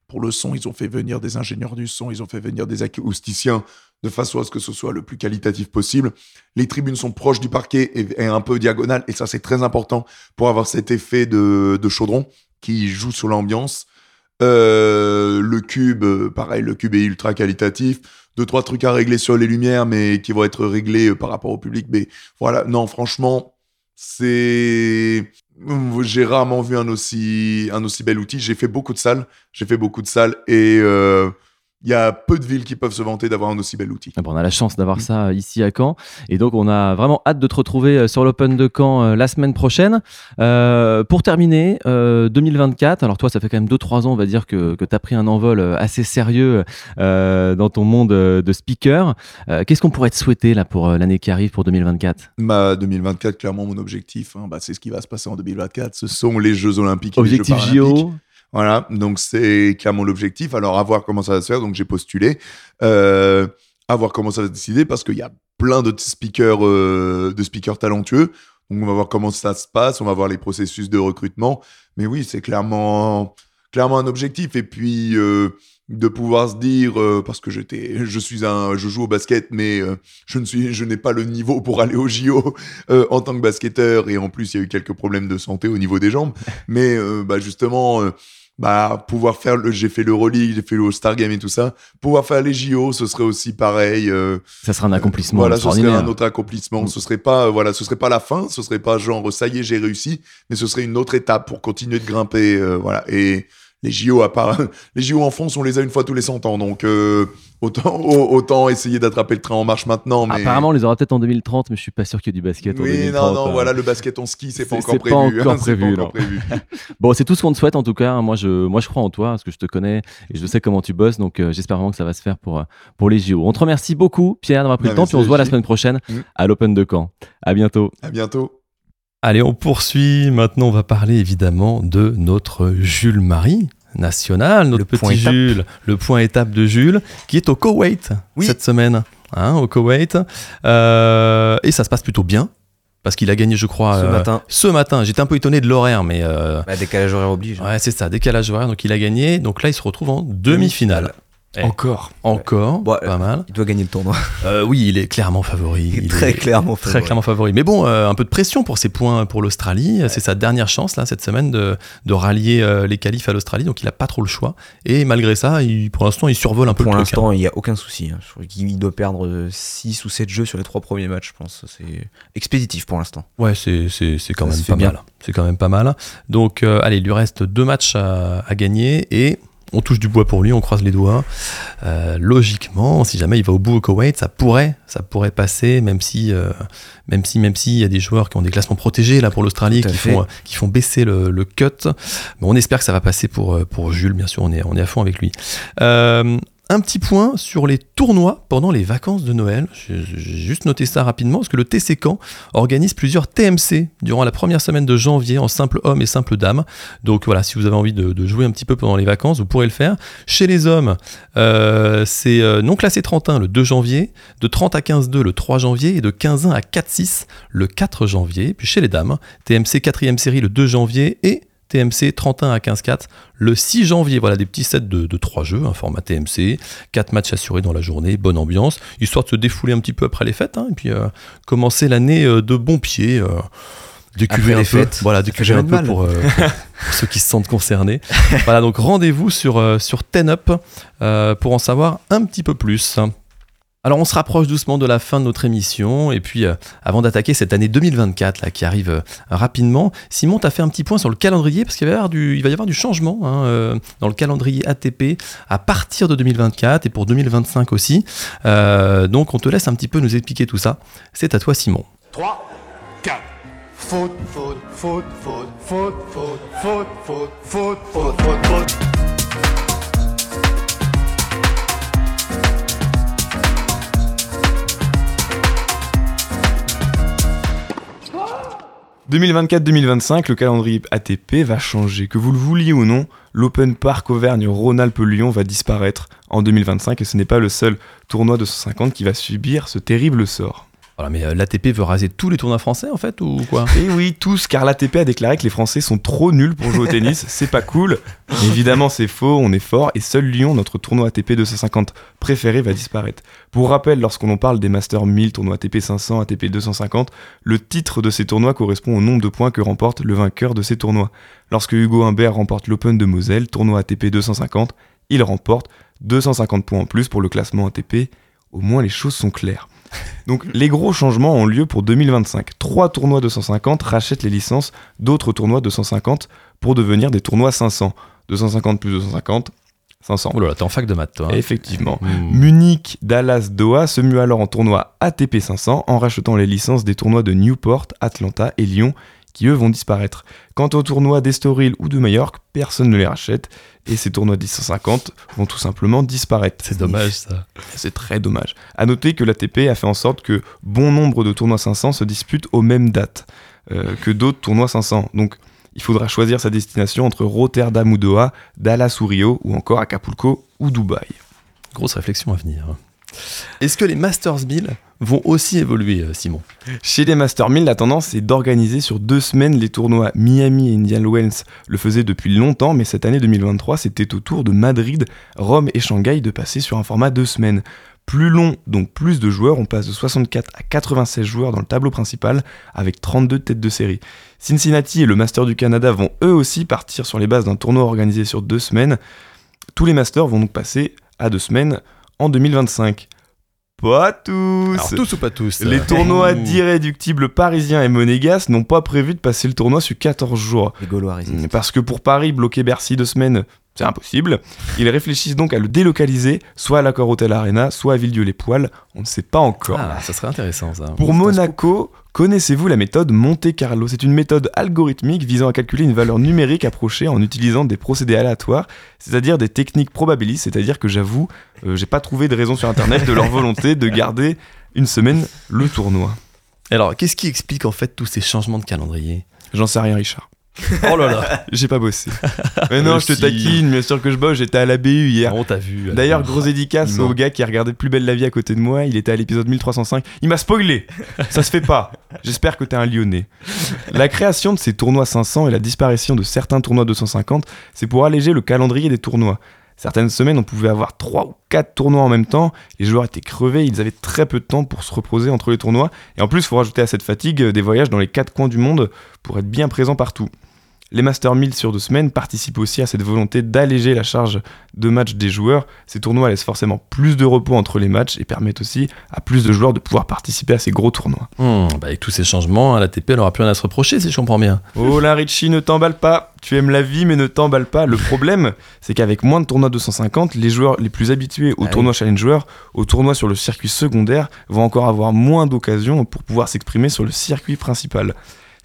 pour le son, ils ont fait venir des ingénieurs du son, ils ont fait venir des acousticiens de façon à ce que ce soit le plus qualitatif possible. Les tribunes sont proches du parquet et, un peu diagonales, et ça c'est très important pour avoir cet effet de, chaudron qui joue sur l'ambiance. Euh, le cube, pareil, le cube est ultra qualitatif. Deux, trois trucs à régler sur les lumières, mais qui vont être réglés par rapport au public. Mais voilà, non, franchement, c'est j'ai rarement vu un aussi, un aussi bel outil. J'ai fait beaucoup de salles. J'ai fait beaucoup de salles et euh, il y a peu de villes qui peuvent se vanter d'avoir un aussi bel outil.
Ah on a la chance d'avoir ça ici à Caen. Et donc, on a vraiment hâte de te retrouver euh, sur l'Open de Caen euh, la semaine prochaine. Euh, pour terminer, 2024, alors toi, ça fait quand même 2-3 ans, on va dire, que, que tu as pris un envol assez sérieux dans ton monde de speaker. Qu'est-ce qu'on pourrait te souhaiter là, pour l'année qui arrive, pour 2024
bah, 2024, clairement, mon objectif, hein, bah, c'est ce qui va se passer en 2024. Ce sont les Jeux Olympiques.
Objectif
les
Jeux JO
voilà, donc c'est clairement l'objectif. Alors, à voir comment ça va se faire. Donc, j'ai postulé. Euh, à voir comment ça va se décider parce qu'il y a plein de speakers, euh, de speakers talentueux. Donc, on va voir comment ça se passe. On va voir les processus de recrutement. Mais oui, c'est clairement, clairement un objectif. Et puis, euh, de pouvoir se dire, euh, parce que j'étais, je suis un, je joue au basket, mais euh, je ne suis, je n'ai pas le niveau pour aller au JO en tant que basketteur. Et en plus, il y a eu quelques problèmes de santé au niveau des jambes. Mais bah, justement bah pouvoir faire le j'ai fait l'Euroleague j'ai fait le All-Star Game et tout ça. Pouvoir faire les JO ce serait aussi pareil euh,
ça serait un accomplissement
voilà ce serait un autre accomplissement. Mm. ce serait pas euh, voilà ce serait pas la fin. Ce serait pas genre ça y est j'ai réussi. Mais ce serait une autre étape pour continuer de grimper euh, voilà. Et les JO à part les JO en France on les a une fois tous les 100 ans donc Autant, autant essayer d'attraper le train en marche maintenant. Mais...
Apparemment, on les aura peut-être en 2030, mais je suis pas sûr qu'il y ait du basket
oui,
en 2030.
non, non, voilà, le basket en ski, c'est pas encore prévu. Pas
encore prévu, pas encore prévu. bon, c'est tout ce qu'on te souhaite en tout cas. Moi, je, moi, je crois en toi, parce que je te connais et je sais comment tu bosses, donc euh, j'espère vraiment que ça va se faire pour, euh, pour les JO. On te remercie beaucoup, Pierre, d'avoir pris le temps, puis on se voit la semaine prochaine mm. à l'Open de Caen. À bientôt.
À bientôt.
Allez, on poursuit. Maintenant, on va parler évidemment de notre Jules Marie national, notre petit Jules, le point étape de Jules, qui est au Koweït cette semaine, hein, au Koweït. Euh, et ça se passe plutôt bien. Parce qu'il a gagné, je crois,
ce
euh,
matin.
Ce matin, j'étais un peu étonné de l'horaire, mais. Euh,
bah, décalage horaire oblige.
Ouais, c'est ça, décalage horaire. Donc il a gagné. Donc là, il se retrouve en demi-finale.
Eh, encore.
Encore, pas mal.
Il doit gagner le tournoi.
Euh, oui, il est clairement favori.
Il est très clairement favori.
Très clairement favori. Mais bon, euh, un peu de pression pour ses points pour l'Australie. C'est sa dernière chance là cette semaine de, de rallier euh, les qualifs à l'Australie, donc il a pas trop le choix. Et malgré ça, il, pour l'instant, il survole un peu
pour
le
truc. Pour l'instant,
hein.
il n'y a aucun souci. Hein. Je crois qu'il doit perdre 6 ou 7 jeux sur les 3 premiers matchs, je pense. C'est expéditif pour l'instant.
Ouais, c'est quand même pas mal. C'est quand même pas mal. Donc, allez, il lui reste deux matchs à, à gagner et on touche du bois pour lui, on croise les doigts. Euh, logiquement, si jamais il va au bout au Koweït, ça pourrait, ça pourrait passer, même si, euh, même si, même s'il y a des joueurs qui ont des classements protégés là pour l'Australie, qui font, qui font baisser le, cut. Mais on espère que ça va passer pour, euh, pour Jules, bien sûr, on est, on est à fond avec lui. Un petit point sur les tournois pendant les vacances de Noël. J'ai juste noté ça rapidement parce que le TC Camp organise plusieurs TMC durant la première semaine de janvier en simple homme et simple dame. Donc voilà, si vous avez envie de, jouer un petit peu pendant les vacances, vous pourrez le faire. Chez les hommes, euh, c'est euh, non classé 31 le 2 janvier, de 30 à 15-2 le 3 janvier et de 15-1 à 4-6 le 4 janvier. Puis chez les dames, TMC 4 série le 2 janvier et TMC 31 à 15-4 le 6 janvier. Voilà des petits sets de, de 3 jeux, un format TMC, 4 matchs assurés dans la journée, bonne ambiance, histoire de se défouler un petit peu après les fêtes, hein, et puis euh, commencer l'année euh, de bon pied. Euh, décuver un peu, voilà, décuver un peu pour, ceux qui se sentent concernés. voilà, donc rendez-vous sur, sur Ten Up pour en savoir un petit peu plus. Alors on se rapproche doucement de la fin de notre émission et puis euh, avant d'attaquer cette année 2024 là, qui arrive euh, rapidement, Simon t'a fait un petit point sur le calendrier parce qu'il va y avoir du, du changement hein, euh, dans le calendrier ATP à partir de 2024 et pour 2025 aussi. donc on te laisse un petit peu nous expliquer tout ça. C'est à toi Simon.
3, 4. Faute, faute, faute, faute, faute, faute, faute, faute, faute, faute, faute,
2024-2025, le calendrier ATP va changer. Que vous le vouliez ou non, l'Open Park Auvergne-Rhône-Alpes-Lyon va disparaître en 2025 et ce n'est pas le seul tournoi de 150 qui va subir ce terrible sort.
Voilà, mais euh, l'ATP veut raser tous les tournois français en fait ou quoi?
Et oui, tous, car l'ATP a déclaré que les Français sont trop nuls pour jouer au tennis. c'est pas cool. évidemment, c'est faux, on est fort et seul Lyon, notre tournoi ATP 250 préféré, va disparaître. Pour rappel, lorsqu'on en parle des Masters 1000, tournois ATP 500, ATP 250, le titre de ces tournois correspond au nombre de points que remporte le vainqueur de ces tournois. Lorsque Hugo Humbert remporte l'Open de Moselle, tournoi ATP 250, il remporte 250 points en plus pour le classement ATP. Au moins, les choses sont claires. Donc les gros changements ont lieu pour 2025. Trois tournois 250 rachètent les licences d'autres tournois 250 pour devenir des tournois 500. 250 plus 250, 500.
Oh là là, t'es en fac de maths toi.
Hein. Effectivement. Hmm. Munich, Dallas, Doha se muent alors en tournoi ATP 500 en rachetant les licences des tournois de Newport, Atlanta et Lyon qui eux vont disparaître. Quant aux tournois d'Estoril ou de Majorque, personne ne les rachète et ces tournois 1050 vont tout simplement disparaître.
C'est dommage ça.
C'est très dommage. À noter que l'ATP a fait en sorte que bon nombre de tournois 500 se disputent aux mêmes dates euh, que d'autres tournois 500. Donc il faudra choisir sa destination entre Rotterdam ou Doha, Dallas ou Rio ou encore Acapulco ou Dubaï.
Grosse réflexion à venir. Est-ce que les Masters 1000 vont aussi évoluer, euh, Simon?
Chez les Masters 1000, la tendance est d'organiser sur deux semaines les tournois. Miami et Indian Wells le faisaient depuis longtemps, mais cette année 2023, c'était au tour de Madrid, Rome et Shanghai de passer sur un format deux semaines. Plus long, donc plus de joueurs, on passe de 64 à 96 joueurs dans le tableau principal, avec 32 têtes de série. Cincinnati et le Master du Canada vont eux aussi partir sur les bases d'un tournoi organisé sur deux semaines. Tous les Masters vont donc passer à deux semaines en 2025. Pas tous.
Alors, tous ou pas tous
Les tournois d'irréductibles parisiens et monégasques n'ont pas prévu de passer le tournoi sur 14 jours.
Les Gaulois
Parce que pour Paris, bloquer Bercy deux semaines, c'est impossible. Ils réfléchissent donc à le délocaliser, soit à l'accord Hôtel Arena, soit à Villedieu-les-Poils. On ne sait pas encore.
Ah, ça serait intéressant ça.
Pour Monaco, Connaissez-vous la méthode Monte Carlo? C'est une méthode algorithmique visant à calculer une valeur numérique approchée en utilisant des procédés aléatoires, c'est-à-dire des techniques probabilistes, c'est-à-dire que j'avoue, euh, j'ai pas trouvé de raison sur internet de leur volonté de garder une semaine le tournoi.
Alors, qu'est-ce qui explique en fait tous ces changements de calendrier?
J'en sais rien, Richard.
Oh là là,
j'ai pas bossé. Mais non, je te taquine, bien sûr que je bosse, j'étais à la BU hier.
On t'a vu.
D'ailleurs, gros dédicace au gars qui a regardé Plus belle la vie à côté de moi, il était à l'épisode 1305. Il m'a spoilé Ça se fait pas. J'espère que t'es un lyonnais. La création de ces tournois 500 et la disparition de certains tournois 250, c'est pour alléger le calendrier des tournois. Certaines semaines, on pouvait avoir 3 ou 4 tournois en même temps. Les joueurs étaient crevés, ils avaient très peu de temps pour se reposer entre les tournois. Et en plus, il faut rajouter à cette fatigue des voyages dans les 4 coins du monde pour être bien présent partout. Les Master 1000 sur deux semaines participent aussi à cette volonté d'alléger la charge de match des joueurs. Ces tournois laissent forcément plus de repos entre les matchs et permettent aussi à plus de joueurs de pouvoir participer à ces gros tournois.
Hmm, bah avec tous ces changements, la TP n'aura plus rien à se reprocher si je comprends bien.
Oh la Richie, ne t'emballe pas. Tu aimes la vie mais ne t'emballe pas. Le problème, c'est qu'avec moins de tournois 250, les joueurs les plus habitués aux ah tournois Challenger, aux tournois sur le circuit secondaire, vont encore avoir moins d'occasions pour pouvoir s'exprimer sur le circuit principal.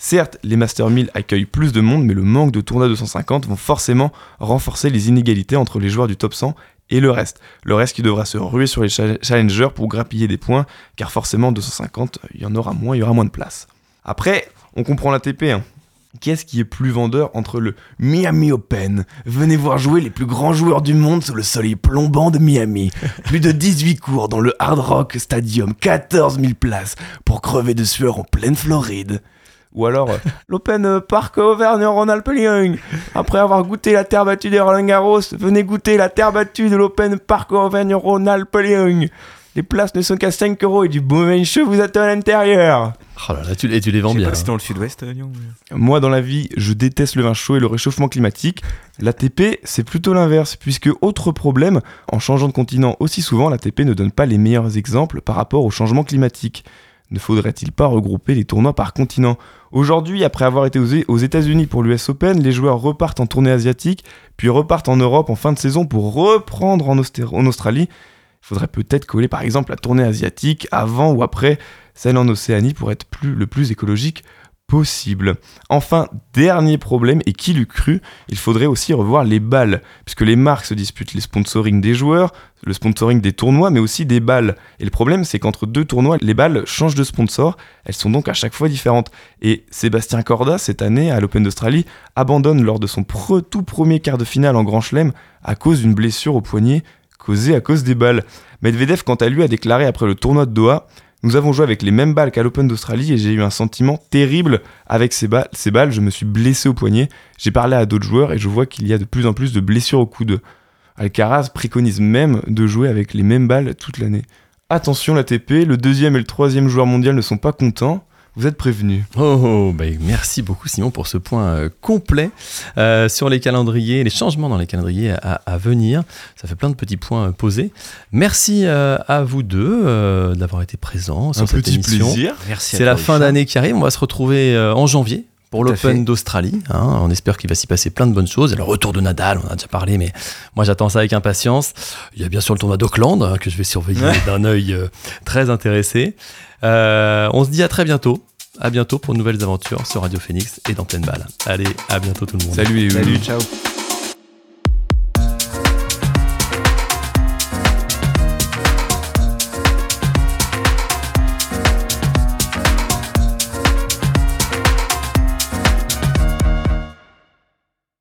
Certes, les Master 1000 accueillent plus de monde, mais le manque de tournois 250 vont forcément renforcer les inégalités entre les joueurs du top 100 et le reste. Le reste qui devra se ruer sur les challengers pour grappiller des points, car forcément 250, il y en aura moins, il y aura moins de place. Après, on comprend la TP. Hein. Qu'est-ce qui est plus vendeur entre le Miami Open? Venez voir jouer les plus grands joueurs du monde sous le soleil plombant de Miami. Plus de 18 cours dans le Hard Rock Stadium, 14 000 places pour crever de sueur en pleine Floride. Ou alors euh, l'Open Park Auvergne-Rhône-Alpes Lyon. Après avoir goûté la terre battue des Roland Garros, venez goûter la terre battue de l'Open Park Auvergne-Rhône-Alpes Lyon. Les places ne sont qu'à 5 euros et du bon vin chaud vous attend à l'intérieur.
Oh là là, tu, et tu les vends bien.
pas si
hein.
dans le sud-ouest, euh, Lyon.
Moi, dans la vie, je déteste le vin chaud et le réchauffement climatique. L'ATP, c'est plutôt l'inverse, puisque autre problème, en changeant de continent aussi souvent, l'ATP ne donne pas les meilleurs exemples par rapport au changement climatique. Ne faudrait-il pas regrouper les tournois par continent? Aujourd'hui, après avoir été aux- États-Unis pour l'US Open, les joueurs repartent en tournée asiatique, puis repartent en Europe en fin de saison pour reprendre en, Australie. Il faudrait peut-être coller par exemple la tournée asiatique avant ou après celle en Océanie pour être le plus écologique Enfin, dernier problème, et qui l'eût cru, il faudrait aussi revoir les balles, puisque les marques se disputent les sponsoring des joueurs, le sponsoring des tournois, mais aussi des balles. Et le problème, c'est qu'entre deux tournois, les balles changent de sponsor, elles sont donc à chaque fois différentes. Et Sébastien Corda, cette année, à l'Open d'Australie, abandonne lors de son tout premier quart de finale en Grand Chelem à cause d'une blessure au poignet causée à cause des balles. Medvedev, quant à lui, a déclaré après le tournoi de Doha nous avons joué avec les mêmes balles qu'à l'Open d'Australie et j'ai eu un sentiment terrible avec ces, balles. Je me suis blessé au poignet. J'ai parlé à d'autres joueurs et je vois qu'il y a de plus en plus de blessures au coude. Alcaraz préconise même de jouer avec les mêmes balles toute l'année. Attention l'ATP, le deuxième et le troisième joueur mondial ne sont pas contents. Vous êtes prévenus.
Oh, oh, bah, merci beaucoup Simon pour ce point euh, complet euh, sur les calendriers, les changements dans les calendriers à, à venir. Ça fait plein de petits points euh, posés. Merci euh, à vous deux euh, d'avoir été présents sur
un
cette
petit
émission.
plaisir.
Merci. à
C'est la fin d'année qui arrive. On va se retrouver euh, en janvier pour l'Open d'Australie. hein. On espère qu'il va s'y passer plein de bonnes choses. Et le retour de Nadal, on en a déjà parlé, mais moi j'attends ça avec impatience. Il y a bien sûr le tournoi d'Auckland hein, que je vais surveiller d'un œil euh, très intéressé. Euh, on se dit à très bientôt. À bientôt pour de nouvelles aventures sur Radio Phoenix et dans pleine balle. Allez, à bientôt tout le monde.
Salut les
Salut, ciao.